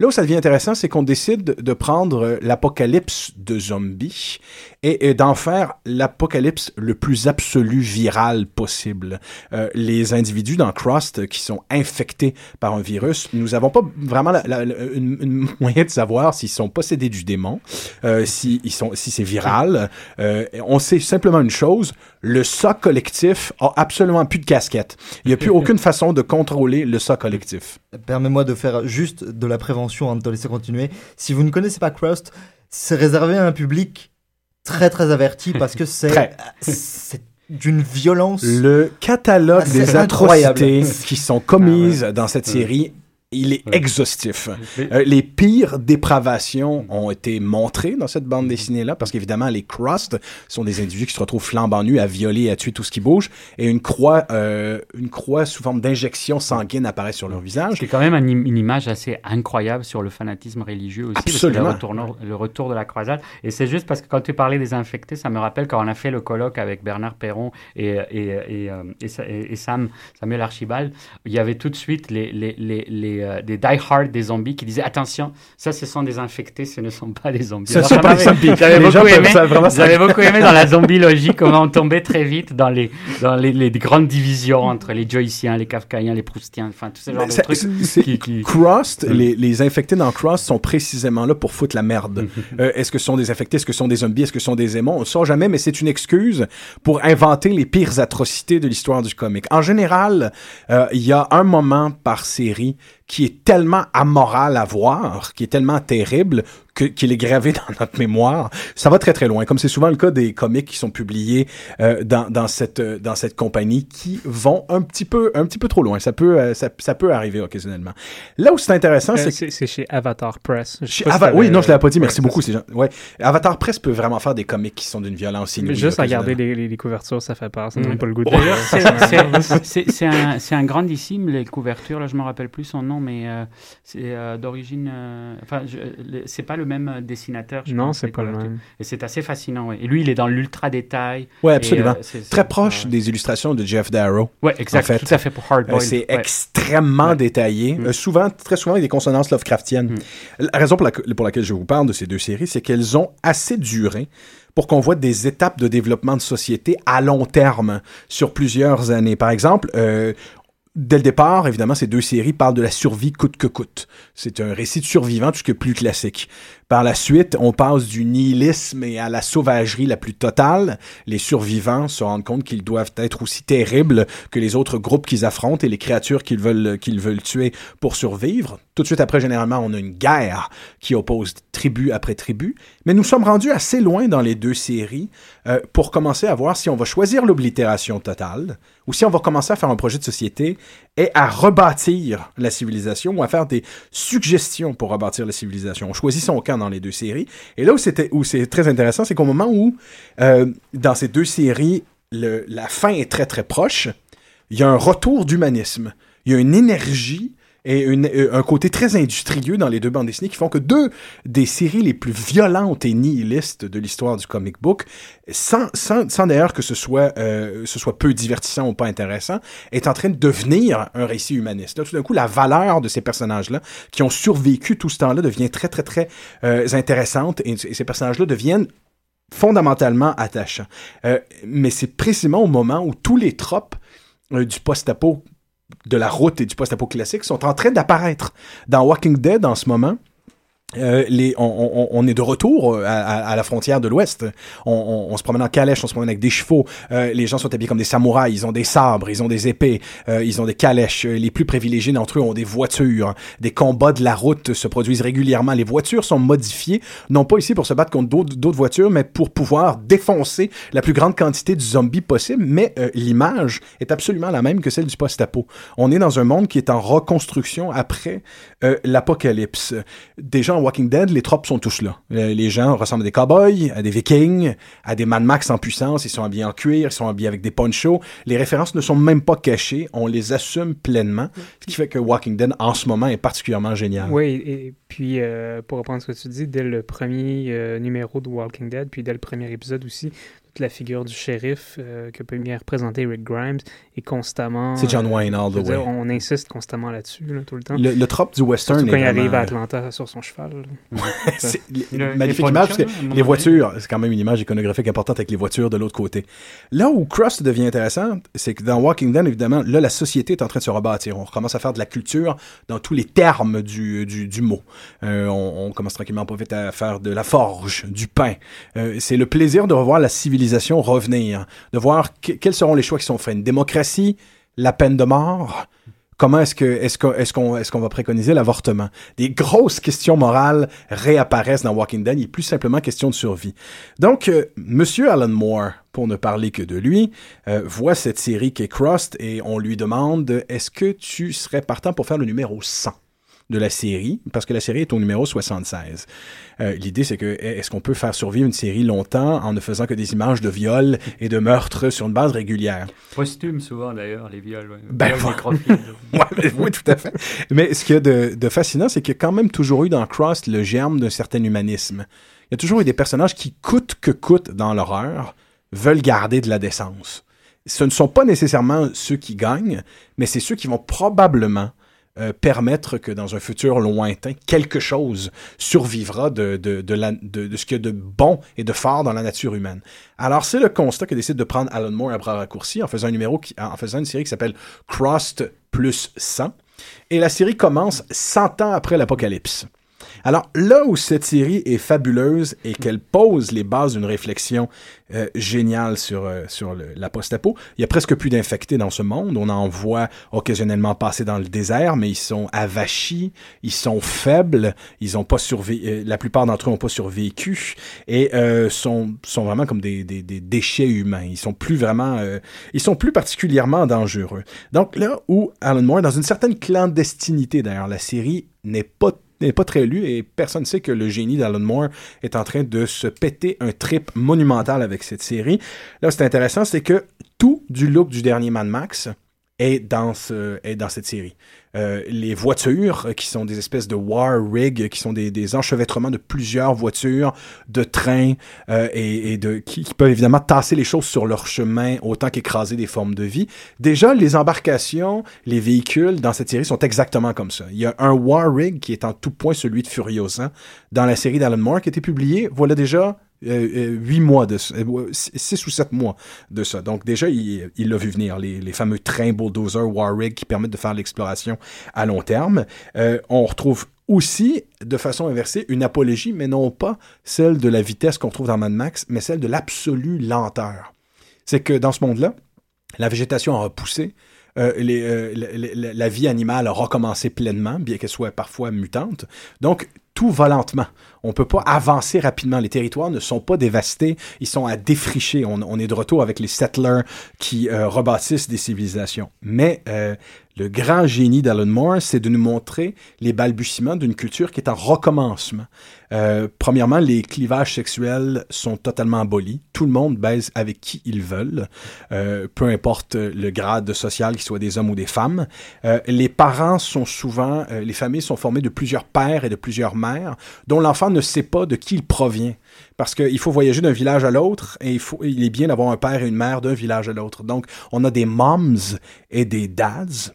Là où ça devient intéressant, c'est qu'on décide de prendre l'apocalypse de zombies et, et d'en faire l'apocalypse le plus absolu viral possible. Euh, les individus dans Crust qui sont infectés par un virus, nous n'avons pas vraiment la, la- la- une, une moyen de savoir s'ils sont possédés du démon, euh, si, ils sont, si c'est viral. Euh, on sait simplement une chose, le ça collectif a absolument plus de casquette. Il n'y a plus aucune façon de contrôler le ça collectif. Permets-moi de faire juste de la prévention avant de te laisser continuer. Si vous ne connaissez pas Crust, c'est réservé à un public très très averti parce que c'est d'une violence. Le catalogue Ah, des incroyable. atrocités qui sont commises dans cette série il est exhaustif. Euh, les pires dépravations ont été montrées dans cette bande dessinée-là, parce qu'évidemment, les Crust sont des individus qui se retrouvent flambant nus à violer et à tuer tout ce qui bouge, et une croix, euh, une croix sous forme d'injection sanguine apparaît sur leur visage. C'est quand même un une image assez incroyable sur le fanatisme religieux aussi. parce que Absolument. Le retour, le retour de la croisade. Et c'est juste parce que quand tu parlais des infectés, ça me rappelle quand on a fait le colloque avec Bernard Perron et, euh, et Sa- et- et Sam, Samuel Archibald, il y avait tout de suite les, les, les, les, euh, des die-hard des zombies qui disaient attention, ça ce sont des infectés, ce ne sont pas des zombies. Ce sont pas des zombies. J'avais beaucoup, aimé, ça beaucoup aimé dans la zombie-logie comment on tombait très vite dans les, dans les, les grandes divisions entre les Joyciens, les Kafkaïens, les Proustiens, enfin tous ces genres Mais de ça- trucs. c'est- qui- qui- Crust, Mm. les, les infectés dans Crust sont précisément là pour foutre la merde. Euh, est-ce que ce sont des infectés, est-ce que ce sont des zombies, est-ce que ce sont des démons? On ne sait jamais, mais c'est une excuse pour inventer les pires atrocités de l'histoire du comic. En général, euh, il y a un moment par série qui est tellement amoral à voir, qui est tellement terrible, que- qu'il est gravé dans notre mémoire. Ça va très très loin, comme c'est souvent le cas des comics qui sont publiés euh, dans, dans cette euh, dans cette compagnie, qui vont un petit peu un petit peu trop loin. Ça peut euh, ça, ça peut arriver occasionnellement. Là où c'est intéressant, Euh, c'est que c'est chez Avatar Press. Chez si oui, non, je l'avais pas dit. Merci beaucoup. ces gens. Ouais. Avatar Press peut vraiment faire des comics qui sont d'une violence inouïe. Juste à regarder les, les- les couvertures, ça fait peur. Ça Mm. donne pas le goût de D'ailleurs, c'est- un, c'est un grandissime, les couvertures, là je me rappelle plus son nom, mais euh, c'est euh, d'origine... Enfin, c'est pas le même euh, dessinateur, je Non, c'est pas le même. Et c'est assez fascinant, ouais. Et lui, il est dans l'ultra détail. Et, absolument. euh, c'est- c'est- Très proche des illustrations de Jeff Darrow. Ouais, exact, en fait. tout à fait pour Hard Euh, c'est extrêmement détaillé. Mm. Euh, souvent, très souvent avec des consonances Lovecraftiennes. La raison pour, la- pour laquelle je vous parle de ces deux séries, c'est qu'elles ont assez duré pour qu'on voit des étapes de développement de société à long terme sur plusieurs années. Par exemple, euh, Dès le départ, évidemment, ces deux séries parlent de la survie coûte que coûte. C'est un récit de survivant, tout plus classique. Par la suite, on passe du nihilisme et à la sauvagerie la plus totale. Les survivants se rendent compte qu'ils doivent être aussi terribles que les autres groupes qu'ils affrontent et les créatures qu'ils veulent, qu'ils veulent tuer pour survivre. Tout de suite après, généralement, on a une guerre qui oppose tribu après tribu. Mais nous sommes rendus assez loin dans les deux séries euh, pour commencer à voir si on va choisir l'oblitération totale ou si on va commencer à faire un projet de société et à rebâtir la civilisation ou à faire des suggestions pour rebâtir la civilisation. On choisit son camp dans les deux séries. Et là où c'était où c'est très intéressant, c'est qu'au moment où euh, dans ces deux séries la fin est très très proche, il y a un retour d'humanisme. Il y a une énergie et euh, un côté très industrieux dans les deux bandes dessinées qui font que deux des séries les plus violentes et nihilistes de l'histoire du comic book, sans, sans, sans d'ailleurs que ce soit, euh, ce soit peu divertissant ou pas intéressant, est en train de devenir un récit humaniste. Tout d'un coup, la valeur de ces personnages-là, qui ont survécu tout ce temps-là, devient très, très, très euh, intéressante et, ces personnages-là deviennent fondamentalement attachants. Mais c'est précisément au moment où tous les tropes du post-apo de la route et du post-apo classique sont en train d'apparaître. Dans Walking Dead, en ce moment, euh, les, on, on- on est de retour euh, à, à- à la frontière de l'Ouest. On, on- se promène en calèche, on se promène avec des chevaux. Euh, les gens sont habillés comme des samouraïs. Ils ont des sabres, ils ont des épées, euh, ils ont des calèches. Euh, Les plus privilégiés d'entre eux ont des voitures. Des combats de la route se produisent régulièrement. Les voitures sont modifiées, non pas ici pour se battre contre d'autres d'autres voitures, mais pour pouvoir défoncer la plus grande quantité de zombies possible. Mais euh, l'image est absolument la même que celle du post-apo. On est dans un monde qui est en reconstruction après euh, l'apocalypse. Déjà en Walking Dead, les tropes sont tous là. Euh, Les gens ressemblent à des cowboys, à des vikings, à des Mad Max en puissance. Ils sont habillés en cuir, ils sont habillés avec des ponchos. Les références ne sont même pas cachées. On les assume pleinement. Ce qui fait que Walking Dead, en ce moment, est particulièrement génial. Oui, et puis euh, pour reprendre ce que tu dis, dès le premier euh, numéro de Walking Dead, puis dès le premier épisode aussi, toute la figure du shérif euh, que peut bien représenter Rick Grimes est constamment. C'est John Wayne all the dire, way. on insiste constamment là-dessus, là, tout le temps. Le, le trope du western Surtout quand est il arrive à Atlanta sur son cheval. là. C'est magnifique image parce que les voitures, c'est quand même une image iconographique importante avec les voitures de l'autre côté. Là où Crust devient intéressant, c'est que dans Walking Dead, évidemment, là, la société est en train de se rebâtir. On recommence à faire de la culture dans tous les termes du, du, du mot. Euh, on, on commence tranquillement pas vite à faire de la forge, du pain. Euh, c'est le plaisir de revoir la civilisation revenir, de voir que- quels seront les choix qui sont faits. Une démocratie, la peine de mort, Comment est-ce que est-ce qu'on qu'on va préconiser l'avortement? Des grosses questions morales réapparaissent dans Walking Dead. Il est plus simplement question de survie. Donc, euh, Monsieur Alan Moore, pour ne parler que de lui, euh, voit cette série qui est Crust et on lui demande est-ce que tu serais partant pour faire le numéro 100 de la série, parce que la série est au numéro 76. Euh, L'idée, c'est que est-ce qu'on peut faire survivre une série longtemps en ne faisant que des images de viol et de meurtre sur une base régulière? Posthume, souvent, d'ailleurs, les viols. ouais. Ben, Viols. Ouais, mais oui, tout à fait. Mais ce qu'il y a de, de fascinant, c'est qu'il y a quand même toujours eu dans Cross le germe d'un certain humanisme. Il y a toujours eu des personnages qui, coûte que coûte dans l'horreur, veulent garder de la décence. Ce ne sont pas nécessairement ceux qui gagnent, mais c'est ceux qui vont probablement euh, permettre que dans un futur lointain, quelque chose survivra de, ce qu'il y a de bon et de fort dans la nature humaine. Alors, c'est le constat que décide de prendre Alan Moore à bras raccourcis en faisant un numéro faisant une série qui s'appelle Crossed plus 100. Et la série commence 100 ans après l'apocalypse. Alors là où cette série est fabuleuse et qu'elle pose les bases d'une réflexion euh, géniale sur, euh, sur la post-apo, il y a presque plus d'infectés dans ce monde. On en voit occasionnellement passer dans le désert, mais ils sont avachis, ils sont faibles, ils ont pas survé euh, la plupart d'entre eux n'ont pas survécu et sont, sont vraiment comme des, des, des déchets humains. Ils sont plus vraiment, ils sont plus particulièrement dangereux. Donc là où Alan Moore, dans une certaine clandestinité d'ailleurs, la série n'est pas n'est pas très lu et personne ne sait que le génie d'Alan Moore est en train de se péter un trip monumental avec cette série. Là, c'est intéressant, c'est que tout du look du dernier Mad Max est ce, est dans cette série. Euh, les voitures, euh, qui sont des espèces de war rig, qui sont des, enchevêtrements de plusieurs voitures, de trains, euh, et, qui, peuvent évidemment tasser les choses sur leur chemin autant qu'écraser des formes de vie. Déjà, les embarcations, les véhicules dans cette série sont exactement comme ça. Il y a un war rig qui est en tout point celui de Furiosa dans la série d'Alan Moore qui a été publié, voilà déjà huit mois de euh, six ou sept mois de ça. Donc déjà, il l'a vu venir, les, fameux trains bulldozer Warrig qui permettent de faire l'exploration à long terme. Euh, on retrouve aussi, de façon inversée, une apologie, mais non pas celle de la vitesse qu'on trouve dans Mad Max, mais celle de l'absolue lenteur. C'est que dans ce monde-là, la végétation a repoussé, euh, euh, la vie animale a recommencé pleinement, bien qu'elle soit parfois mutante. Donc, tout va lentement. On peut pas avancer rapidement. Les territoires ne sont pas dévastés, ils sont à défricher. On, est de retour avec les settlers qui euh, rebâtissent des civilisations. Mais euh, le grand génie d'Alan Moore, c'est de nous montrer les balbutiements d'une culture qui est en recommencement. Euh, premièrement, les clivages sexuels sont totalement abolis. Tout le monde baise avec qui ils veulent, peu importe le grade social, qu'il soit des hommes ou des femmes. Les parents sont souvent, les familles sont formées de plusieurs pères et de plusieurs mères, dont l'enfant ne sait pas de qui il provient. Parce qu'il faut voyager d'un village à l'autre et il, faut, il est bien d'avoir un père et une mère d'un village à l'autre. Donc, on a des moms et des dads.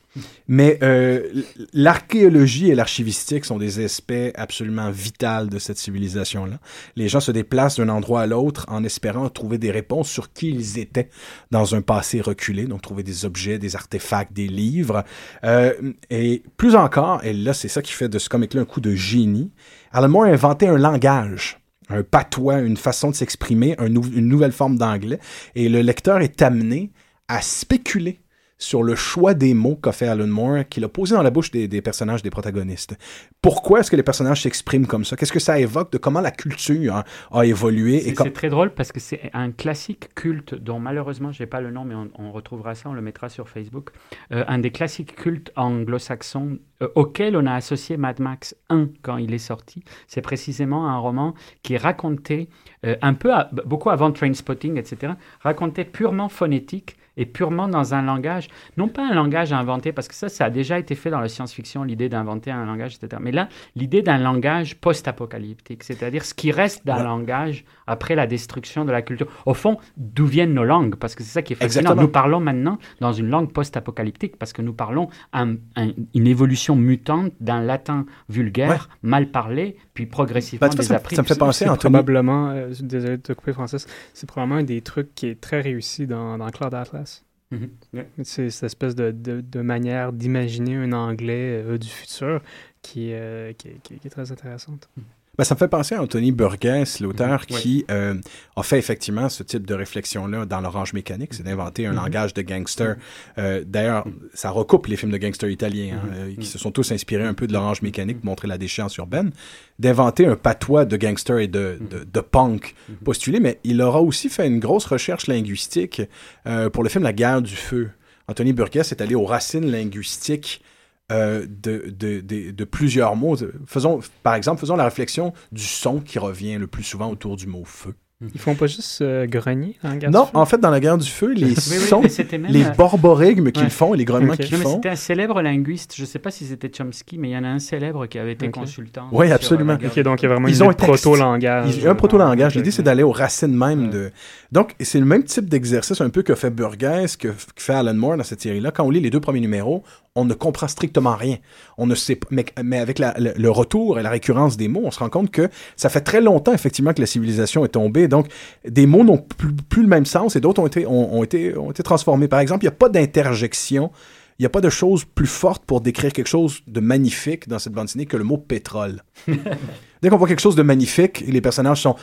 Mais euh, l'archéologie et l'archivistique sont des aspects absolument vitaux de cette civilisation-là. Les gens se déplacent d'un endroit à l'autre en espérant trouver des réponses sur qui ils étaient dans un passé reculé, donc trouver des objets, des artefacts, des livres. Euh, et plus encore, et là c'est ça qui fait de ce comic-là un coup de génie, Alan Moore a inventé un langage un patois, une façon de s'exprimer, une nouvelle forme d'anglais, et le lecteur est amené à spéculer sur le choix des mots qu'a fait Alan Moore, qu'il a posé dans la bouche des, des personnages, des protagonistes. Pourquoi est-ce que les personnages s'expriment comme ça? Qu'est-ce que ça évoque de comment la culture a évolué? C'est très drôle parce que c'est un classique culte dont malheureusement j'ai pas le nom, mais on, on retrouvera ça, on le mettra sur Facebook. Euh, un des classiques cultes anglo-saxons euh, auquel on a associé Mad Max 1 quand il est sorti. C'est précisément un roman qui racontait euh, un peu, à- beaucoup avant Trainspotting, etc., racontait purement phonétique et purement dans un langage, non pas un langage inventé, parce que ça, ça a déjà été fait dans la science-fiction, l'idée d'inventer un langage, etc. Mais là, l'idée d'un langage post-apocalyptique, c'est-à-dire ce qui reste d'un Ouais. langage après la destruction de la culture. Au fond, d'où viennent nos langues? Parce que c'est ça qui est fascinant. Exactement. Nous parlons maintenant dans une langue post-apocalyptique parce que nous parlons un- un- une évolution mutante d'un latin vulgaire, mal parlé, puis progressivement Bah, des ça me- appris. ça me fait penser Anthony. probablement, euh, désolé de te couper Francis, c'est probablement un des trucs qui est très réussi dans, dans Cloud Atlas. Mhm. Ouais. C'est cette espèce de, de, de manière d'imaginer un anglais euh, du futur qui, euh, qui, est- qui est- qui est très intéressante. Ben, ça me fait penser à Anthony Burgess, l'auteur Mhm, ouais. qui euh, a fait effectivement ce type de réflexion-là dans l'orange mécanique, c'est d'inventer un Mhm. langage de gangster. Euh, D'ailleurs, ça recoupe les films de gangsters italiens, hein, Mhm. euh, qui Mhm. se sont tous inspirés un peu de l'orange mécanique pour montrer la déchéance urbaine, d'inventer un patois de gangster et de, de, de punk Mhm. postulé, mais il aura aussi fait une grosse recherche linguistique euh, pour le film La guerre du feu. Anthony Burgess est allé aux racines linguistiques euh, de, plusieurs mots. Faisons, par exemple, faisons la réflexion du son qui revient le plus souvent autour du mot feu. Ils font pas juste euh, grogner dans la guerre Non, du Feu? en fait, dans la guerre du feu, les Oui, oui, sons, même, les euh, borborigmes qu'ils ouais. font et les grognements qu'ils font. c'était un célèbre linguiste, je ne sais pas si c'était Chomsky, mais il y en a un célèbre qui avait été consultant. Oui, absolument. la guerre Ok, donc il y a vraiment Ils une ont un proto-langage. Il y a un proto-langage. L'idée, c'est d'aller aux racines même Ouais. de. Donc, c'est le même type d'exercice un peu que fait Burgess, que, que fait Alan Moore dans cette série-là. Quand on lit les deux premiers numéros, on ne comprend strictement rien. On ne sait pas. Mais, mais avec la- le, le retour et la récurrence des mots, on se rend compte que ça fait très longtemps, effectivement, que la civilisation est tombée. Donc, des mots n'ont plus, plus le même sens et d'autres ont été, ont, ont été, ont été transformés. Par exemple, il n'y a pas d'interjection. Il n'y a pas de chose plus forte pour décrire quelque chose de magnifique dans cette bande dessinée que le mot pétrole. Dès qu'on voit quelque chose de magnifique, les personnages sont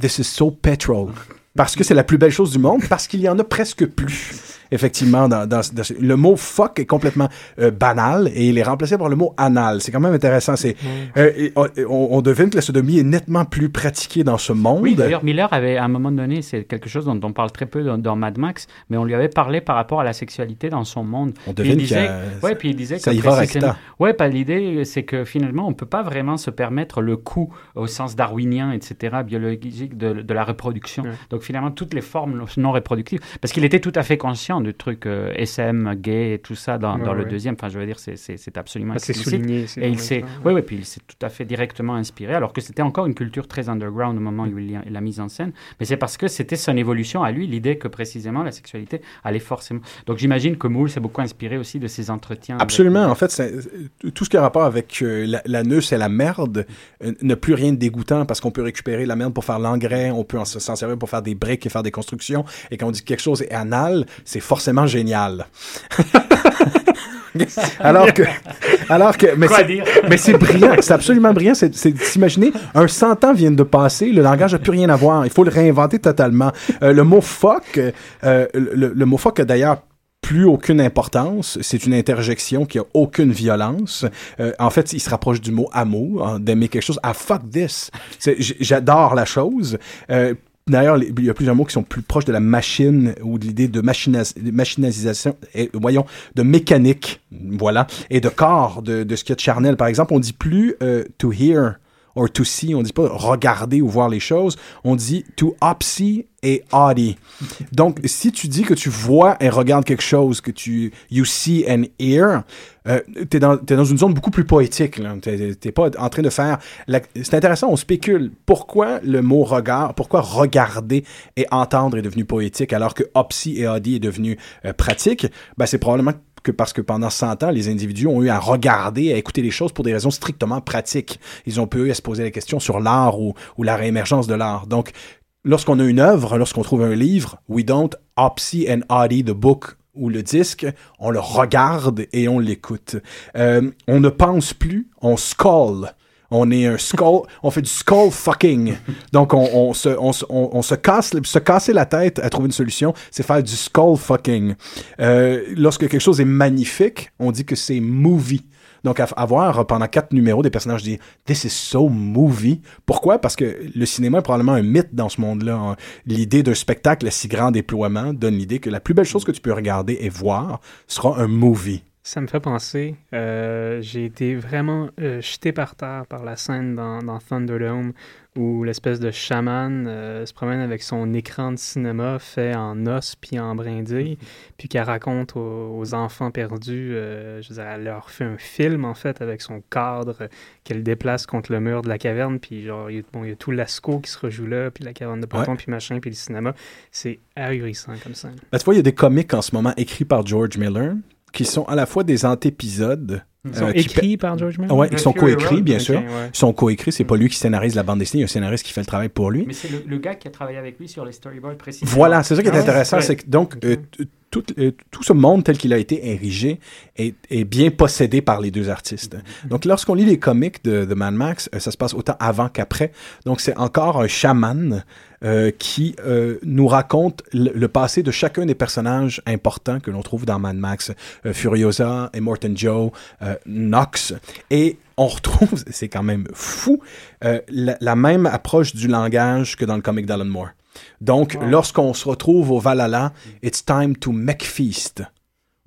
This is so petrol. Parce que c'est la plus belle chose du monde, parce qu'il y en a presque plus. Effectivement, dans, dans- le mot fuck est complètement euh, banal et il est remplacé par le mot anal. C'est quand même intéressant. C'est, euh, et on, devine que la sodomie est nettement plus pratiquée dans ce monde. Oui, d'ailleurs, Miller avait, à un moment donné, c'est quelque chose dont on parle très peu dans, dans Mad Max, mais on lui avait parlé par rapport à la sexualité dans son monde. on Puis il devine qu'il y disait, a- ouais, puis il disait ça que y va. Ouais, pas l'idée, c'est que finalement, on peut pas vraiment se permettre le coût au sens darwinien, etc., biologique de, de la reproduction. Donc finalement, toutes les formes non reproductives, parce qu'il était tout à fait conscient du truc euh, SM, gay et tout ça dans, Ouais, dans le deuxième. Enfin, je veux dire, c'est- absolument Ah, C'est explicite. souligné. Et il s'est, oui, oui, puis il s'est tout à fait directement inspiré, alors que c'était encore une culture très underground au moment où il l'a mise en scène. Mais c'est parce que c'était son évolution à lui, l'idée que précisément la sexualité allait forcément. Donc j'imagine que Moore s'est beaucoup inspiré aussi de ses entretiens. avec- Absolument. En fait, tout ce qui a rapport avec euh, la- l'anus et la merde euh, n'a plus rien de dégoûtant parce qu'on peut récupérer la merde pour faire l'engrais, on peut en- s'en servir pour faire des briques et faire des constructions. Et quand on dit que quelque chose est anal, c'est forcément génial. alors que, alors que, mais Quoi c'est- dire? mais c'est brillant, c'est absolument brillant. C'est s'imaginer, un 100 ans viennent de passer, le langage n'a plus rien à voir. Il faut le réinventer totalement. Euh, le mot fuck, euh, le, le mot fuck a d'ailleurs plus aucune importance. C'est une interjection qui a aucune violence. Euh, en fait, il se rapproche du mot amour, hein, d'aimer quelque chose. Ah, fuck this. J'adore la chose. Euh, D'ailleurs, il y a plusieurs mots qui sont plus proches de la machine ou de l'idée de de machinalisation, et, voyons, de mécanique, voilà, et de corps, de, de ce qu'il y a de charnel. Par exemple, on dit plus euh, to hear or to see, on dit pas regarder ou voir les choses, on dit to opsy et audy. Donc, si tu dis que tu vois et regardes quelque chose, que tu you see and hear, euh, t'es dans, t'es dans une zone beaucoup plus poétique. T'es, pas en train de faire. C'est intéressant, on spécule. Pourquoi le mot regard, pourquoi regarder et entendre est devenu poétique alors que opsy et audy est devenu euh, pratique? Ben, c'est probablement parce que pendant 100 ans, les individus ont eu à regarder, à écouter les choses pour des raisons strictement pratiques. Ils ont pu eu à se poser la question sur l'art ou, la réémergence de l'art. Donc, lorsqu'on a une œuvre, lorsqu'on trouve un livre, we don't opsy and the book ou le disque, on le regarde et on l'écoute. Euh, on ne pense plus, on scroll. On est un skull, on fait du skull fucking. Donc on, on se, on, on- on se casse, se casser la tête à trouver une solution, c'est faire du skull fucking. Euh, lorsque quelque chose est magnifique, on dit que c'est movie. Donc, à, à voir pendant quatre numéros, des personnages disent This is so movie. Pourquoi? Parce que le cinéma est probablement un mythe dans ce monde-là. hein. L'idée d'un spectacle à si grand déploiement donne l'idée que la plus belle chose que tu peux regarder et voir sera un movie. Ça me fait penser, euh, j'ai été vraiment euh, jeté par terre par la scène dans, dans Thunderdome où l'espèce de chaman euh, se promène avec son écran de cinéma fait en os puis en brindilles, puis qu'elle raconte aux, aux enfants perdus, je veux dire, elle leur fait un film en fait avec son cadre qu'elle déplace contre le mur de la caverne, puis genre, il y a, bon, y a tout l'asco qui se rejoue là, puis la caverne de Platon, Ouais. puis machin, puis le cinéma. C'est ahurissant comme ça. Ben, tu vois, il y a des comics en ce moment écrits par George Miller qui sont à la fois des antépisodes. Ils sont euh, qui écrits par George Miller? Ouais, ils sont coécrits, bien sûr. ouais. Ils sont coécrits. C'est pas lui qui scénarise la bande dessinée, il y a un scénariste qui fait le travail pour lui. Mais c'est le, le gars qui a travaillé avec lui sur les storyboards précisément. Voilà, c'est ça qui est Ah intéressant, ouais. c'est que donc euh, tout, euh, tout ce monde tel qu'il a été érigé est, est bien possédé par les deux artistes. Donc lorsqu'on lit les comics de, de Mad Max, euh, ça se passe autant avant qu'après. Donc c'est encore un chaman euh, qui nous raconte le, le passé de chacun des personnages importants que l'on trouve dans Mad Max, Furiosa, Immortan Joe, euh, Nox, et on retrouve, c'est quand même fou, la, la même approche du langage que dans le comic d'Alan Moore. Donc, lorsqu'on se retrouve au Valhalla, it's time to make feast.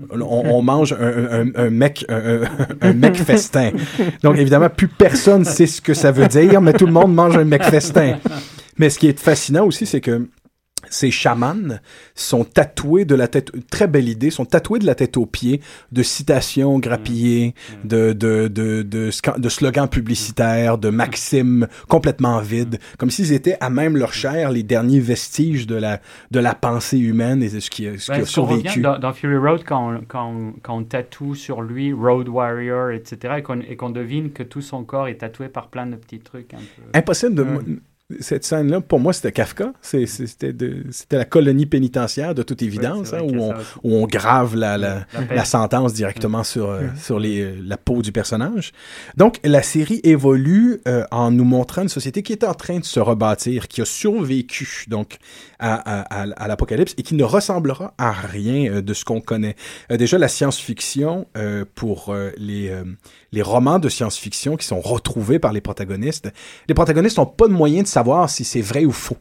On, on mange un, un, un mec, un, un mec festin. Donc, évidemment, plus personne sait ce que ça veut dire, mais tout le monde mange un mec festin. Mais ce qui est fascinant aussi, c'est que ces chamans sont tatoués de la tête, très belle idée, sont tatoués de la tête aux pieds de citations grappillées, Mm. de, de, de, de, slogans publicitaires, de maximes complètement vides, comme s'ils étaient à même leur chair les derniers vestiges de la, de la pensée humaine et de ce qui, a- ce qui Ben, a ce qu'on revient survécu. dans, Fury Road, quand on, quand, on, quand on tatoue sur lui Road Warrior, etc., et qu'on devine que tout son corps est tatoué par plein de petits trucs. Impossible de. Cette scène-là, pour moi, c'était Kafka. C'était la colonie pénitentiaire, de toute évidence, vrai hein, où, on, où on grave la, la, La la sentence directement sur, euh, sur les, la peau du personnage. Donc, la série évolue euh, en nous montrant une société qui est en train de se rebâtir, qui a survécu donc à, à, à- à l'apocalypse et qui ne ressemblera à rien euh, de ce qu'on connaît. Euh, déjà, la science-fiction, euh, pour euh, les, euh, les romans de science-fiction qui sont retrouvés par les protagonistes, les protagonistes n'ont pas de moyen de savoir si c'est vrai ou faux.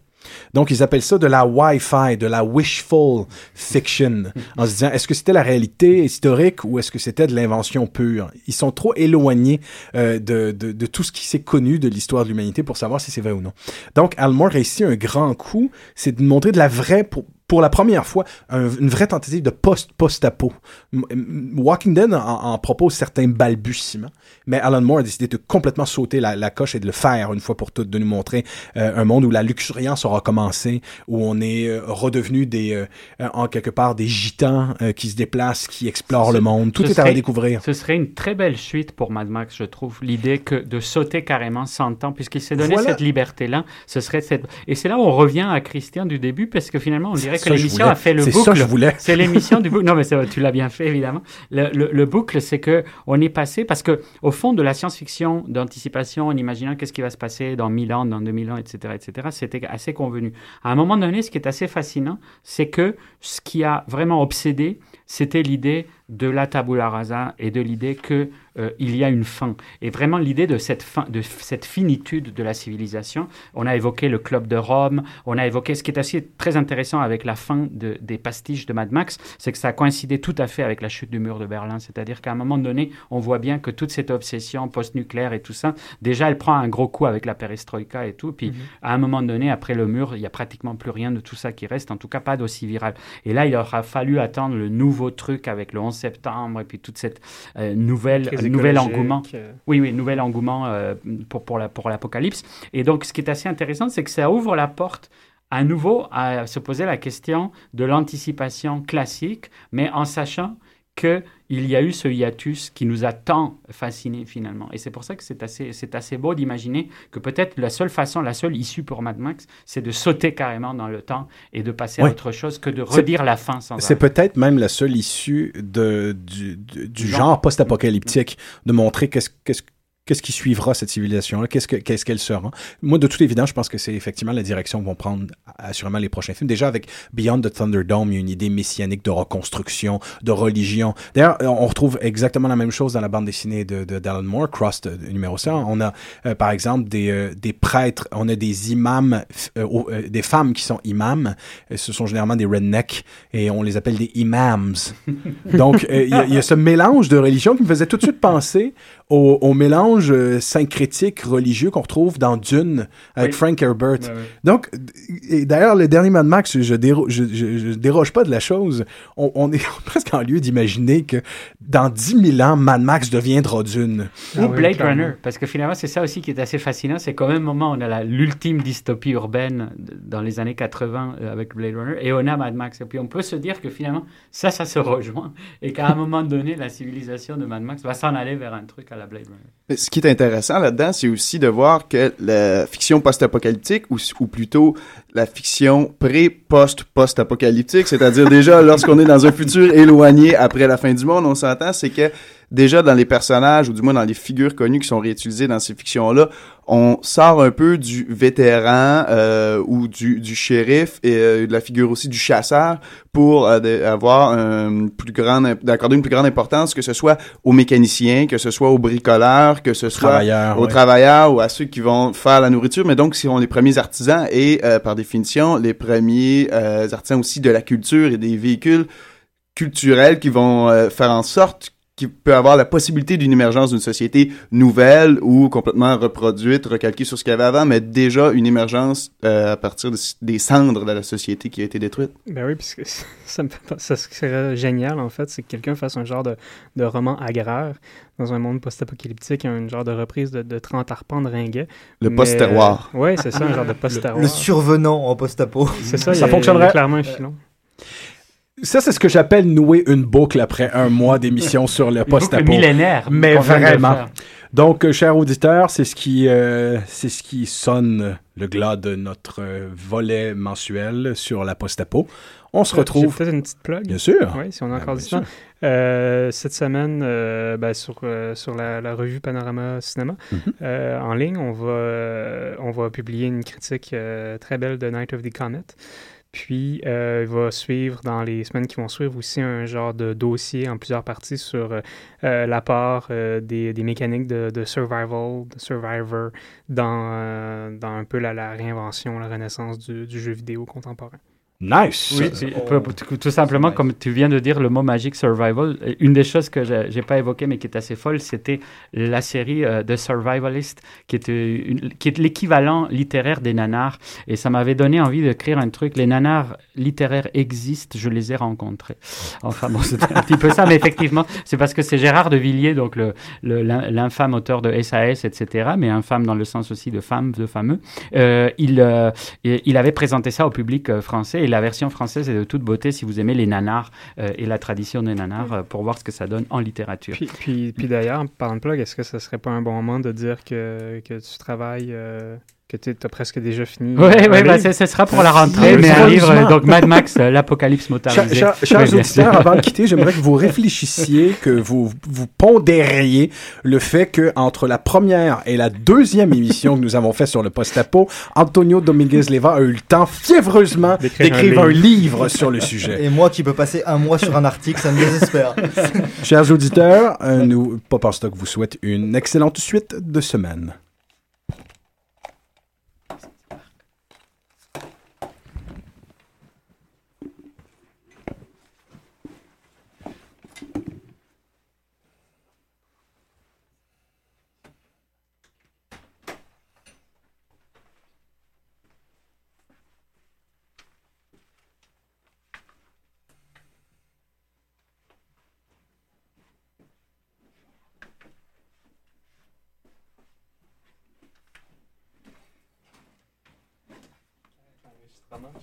Donc, ils appellent ça de la Wi-Fi, de la wishful fiction, en se disant, est-ce que c'était la réalité historique ou est-ce que c'était de l'invention pure? Ils sont trop éloignés euh, de, de, de tout ce qui s'est connu de l'histoire de l'humanité pour savoir si c'est vrai ou non. Donc, Almore réussit un grand coup, c'est de montrer de la vraie, pour, pour la première fois, un- une vraie tentative de post- post-apo. M- M- Walking Dead en, en propose certains balbutiements, mais Alan Moore a décidé de complètement sauter la, la coche et de le faire une fois pour toutes, de nous montrer euh, un monde où la luxuriance aura commencé, où on est euh, redevenu des, euh, euh, en quelque part, des gitans qui se déplacent, qui explorent le monde. Tout est à redécouvrir. Ce serait une très belle suite pour Mad Max, je trouve. L'idée que de sauter carrément 100 ans, puisqu'il s'est donné Voilà. cette liberté-là, ce serait cette... Et c'est là où on revient à Christian du début, parce que finalement, on dirait que l'émission a fait le C'est boucle. ça que je voulais. C'est l'émission du boucle. Non, mais c'est- tu l'as bien fait, évidemment. Le, le- le boucle, c'est que on est passé, parce que au fond de la science-fiction, d'anticipation, en imaginant qu'est-ce qui va se passer dans 1000 ans, dans 2000 ans, etc., etc., c'était assez convenu. À un moment donné, ce qui est assez fascinant, c'est que ce qui a vraiment obsédé, c'était l'idée de la tabula rasa et de l'idée que euh, il y a une fin. Et vraiment l'idée de cette fin, de cette finitude de la civilisation. On a évoqué le club de Rome, on a évoqué ce qui est aussi très intéressant avec la fin de- des pastiches de Mad Max, c'est que ça a coïncidé tout à fait avec la chute du mur de Berlin. C'est-à-dire qu'à un moment donné, on voit bien que toute cette obsession post-nucléaire et tout ça, déjà elle prend un gros coup avec la perestroïka et tout. Puis Mhm. à un moment donné, après le mur, il y a pratiquement plus rien de tout ça qui reste, en tout cas pas d'aussi viral. Et là, il aura fallu attendre le nouveau truc avec le 11 septembre et puis toute cette euh, nouvelle, Crise nouvel engouement. euh. Oui, oui, nouvel engouement euh, pour, pour, la, pour l'apocalypse. Et donc, ce qui est assez intéressant, c'est que ça ouvre la porte à nouveau à se poser la question de l'anticipation classique, mais en sachant qu'il y a eu ce hiatus qui nous a tant fascinés finalement. Et c'est pour ça que c'est assez, c'est assez beau d'imaginer que peut-être la seule façon, la seule issue pour Mad Max, c'est de sauter carrément dans le temps et de passer à autre chose que de redire la fin sans C'est peut-être même la seule issue de, du, du- du Genre. genre post-apocalyptique, de montrer qu'est-ce qu'est-ce qu'est-ce qui suivra cette civilisation-là, qu'est-ce que- qu'est-ce qu'elle sera? Moi, de toute évidence, je pense que c'est effectivement la direction que vont prendre assurément les prochains films. Déjà, avec Beyond the Thunderdome, il y a une idée messianique de reconstruction, de religion. D'ailleurs, on retrouve exactement la même chose dans la bande dessinée de, de d'Alan Moore, Crossed euh, numéro 100. On a, euh, par exemple, des, euh, des prêtres, on a des imams, euh, euh, des femmes qui sont imams. Euh, Ce sont généralement des rednecks et on les appelle des imams. Donc, euh, il y, y a ce mélange de religion qui me faisait tout de suite penser au, au mélange euh, syncrétique religieux qu'on retrouve dans Dune avec Oui. Frank Herbert. Donc, et d'ailleurs, le dernier Mad Max, je, déro- je, je- je déroge pas de la chose. On, on est presque en lieu d'imaginer que dans 10 000 ans, Mad Max deviendra Dune. Ou Ah oui, Blade clairement. Runner, parce que finalement, c'est ça aussi qui est assez fascinant, c'est qu'au même moment, on a la- l'ultime dystopie urbaine dans les années 80 euh, avec Blade Runner, et on a Mad Max. Et puis on peut se dire que finalement, ça, ça se rejoint, et qu'à un moment donné, la civilisation de Mad Max va s'en aller vers un truc à la Ce qui est intéressant là-dedans, c'est aussi de voir que la fiction post-apocalyptique, ou, ou plutôt la fiction pré-post-post-apocalyptique, c'est-à-dire déjà lorsqu'on est dans un futur éloigné après la fin du monde, on s'entend, c'est que déjà dans les personnages, ou du moins dans les figures connues qui sont réutilisées dans ces fictions-là, on sort un peu du vétéran euh, ou du, du shérif et euh, de la figure aussi du chasseur pour euh, avoir un plus grand, d'accorder une plus grande importance, que ce soit aux mécaniciens, que ce soit aux bricoleurs, que ce soit Travailleurs, aux ouais. travailleurs ou à ceux qui vont faire la nourriture, mais donc, si on les premiers artisans et, euh, par définition, les premiers euh, artisans aussi de la culture et des véhicules culturels qui vont euh, faire en sorte qu'il peut avoir la possibilité d'une émergence d'une société nouvelle ou complètement reproduite, recalquée sur ce qu'il y avait avant, mais déjà une émergence euh, à partir de- des cendres de la société qui a été détruite. Ben oui, puisque ça me fait ça serait génial en fait, c'est que quelqu'un fasse un genre de, de roman agraire dans un monde post-apocalyptique, un genre de reprise de, de 30 arpents de ringuet. Le post-terroir. euh, ouais, c'est ça, un genre de post-terroir. Le survenant en post-apo. C'est ça, Ça a- il y a fonctionnerait. clairement un filon. Ça, c'est ce que j'appelle nouer une boucle après un mois d'émission sur le Une boucle post-apo. millénaire Mais vraiment. Donc, euh, chers auditeurs, c'est ce qui, euh, c'est ce qui sonne le glas de notre euh, volet mensuel sur la post-apo. On se retrouve. peut-être une petite plug. Bien sûr. Oui, si on a Ben, encore du temps. Euh, cette semaine, euh, ben, sur, euh, sur la, la revue Panorama Cinéma, Mhm. euh, en ligne, on va, euh, on va publier une critique euh, très belle de Night of the Comet. Puis, euh, il va suivre dans les semaines qui vont suivre aussi un genre de dossier en plusieurs parties sur euh, euh, l'apport euh, des, mécaniques de, survival, de survivor, dans, un peu la, réinvention, la renaissance du jeu vidéo contemporain. Nice. Oui, peu- tout, tout simplement, comme tu viens de dire le mot magic survival, une des choses que j'ai j'ai pas évoquées mais qui est assez folle, c'était la série euh, de Survivalist, qui est, euh, une- qui est l'équivalent littéraire des nanars. Et ça m'avait donné envie d'écrire un truc. Les nanars littéraires existent, je les ai rencontrés. Enfin bon, c'était un petit peu ça, mais effectivement, c'est parce que c'est Gérard de Villiers, donc le- le- l'in- l'infâme auteur de SAS, etc., mais infâme dans le sens aussi de femme, de fameux. Euh, il, euh, il avait présenté ça au public euh, français et la version française est de toute beauté si vous aimez les nanars euh, et la tradition des nanars euh, pour voir ce que ça donne en littérature. Puis, puis, puis d'ailleurs, en parlant de plug, est-ce que ce serait pas un bon moment de dire que, que tu travailles, euh, que tu as presque déjà fini Oui, ouais, bah, ce sera pour la rentrée, mais un livre, donc Mad Max, euh, l'Apocalypse motorisé. chers- Oui, auditeurs, avant de quitter, j'aimerais que vous réfléchissiez, que vous, vous pondériez le fait que entre la première et la deuxième émission que nous avons fait sur le post-apo, Antonio Dominguez Leva a eu le temps fiévreusement D'écrire un livre. sur le sujet. Et moi qui peux passer un mois sur un article, ça me désespère. Chers auditeurs, euh, nous, Pop Stock vous souhaite une excellente suite de semaine. Spennende.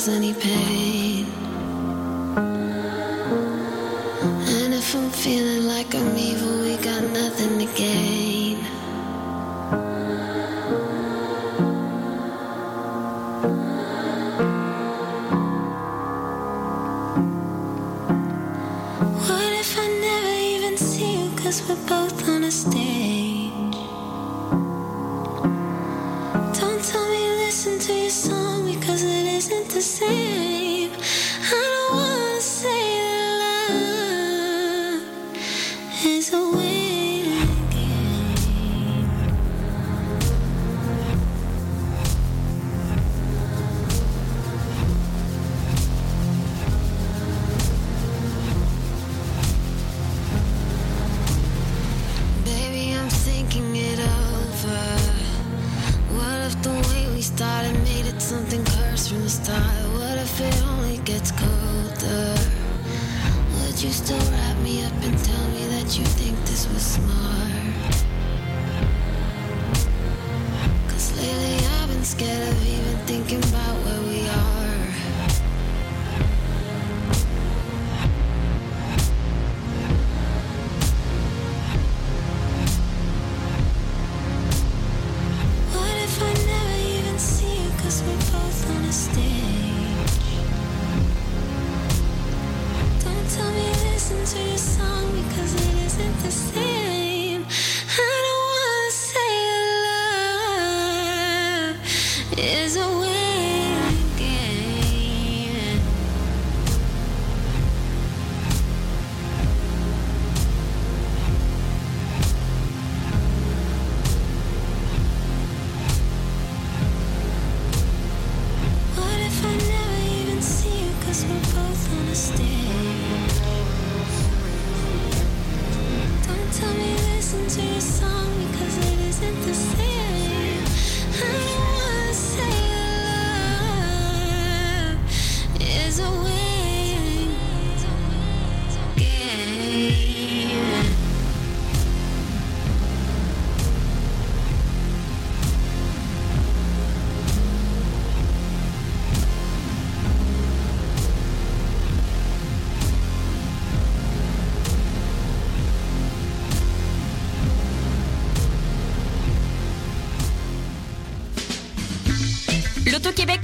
cause any pain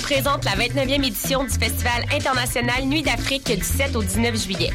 présente la 29e édition du Festival international Nuit d'Afrique du 7 au 19 juillet.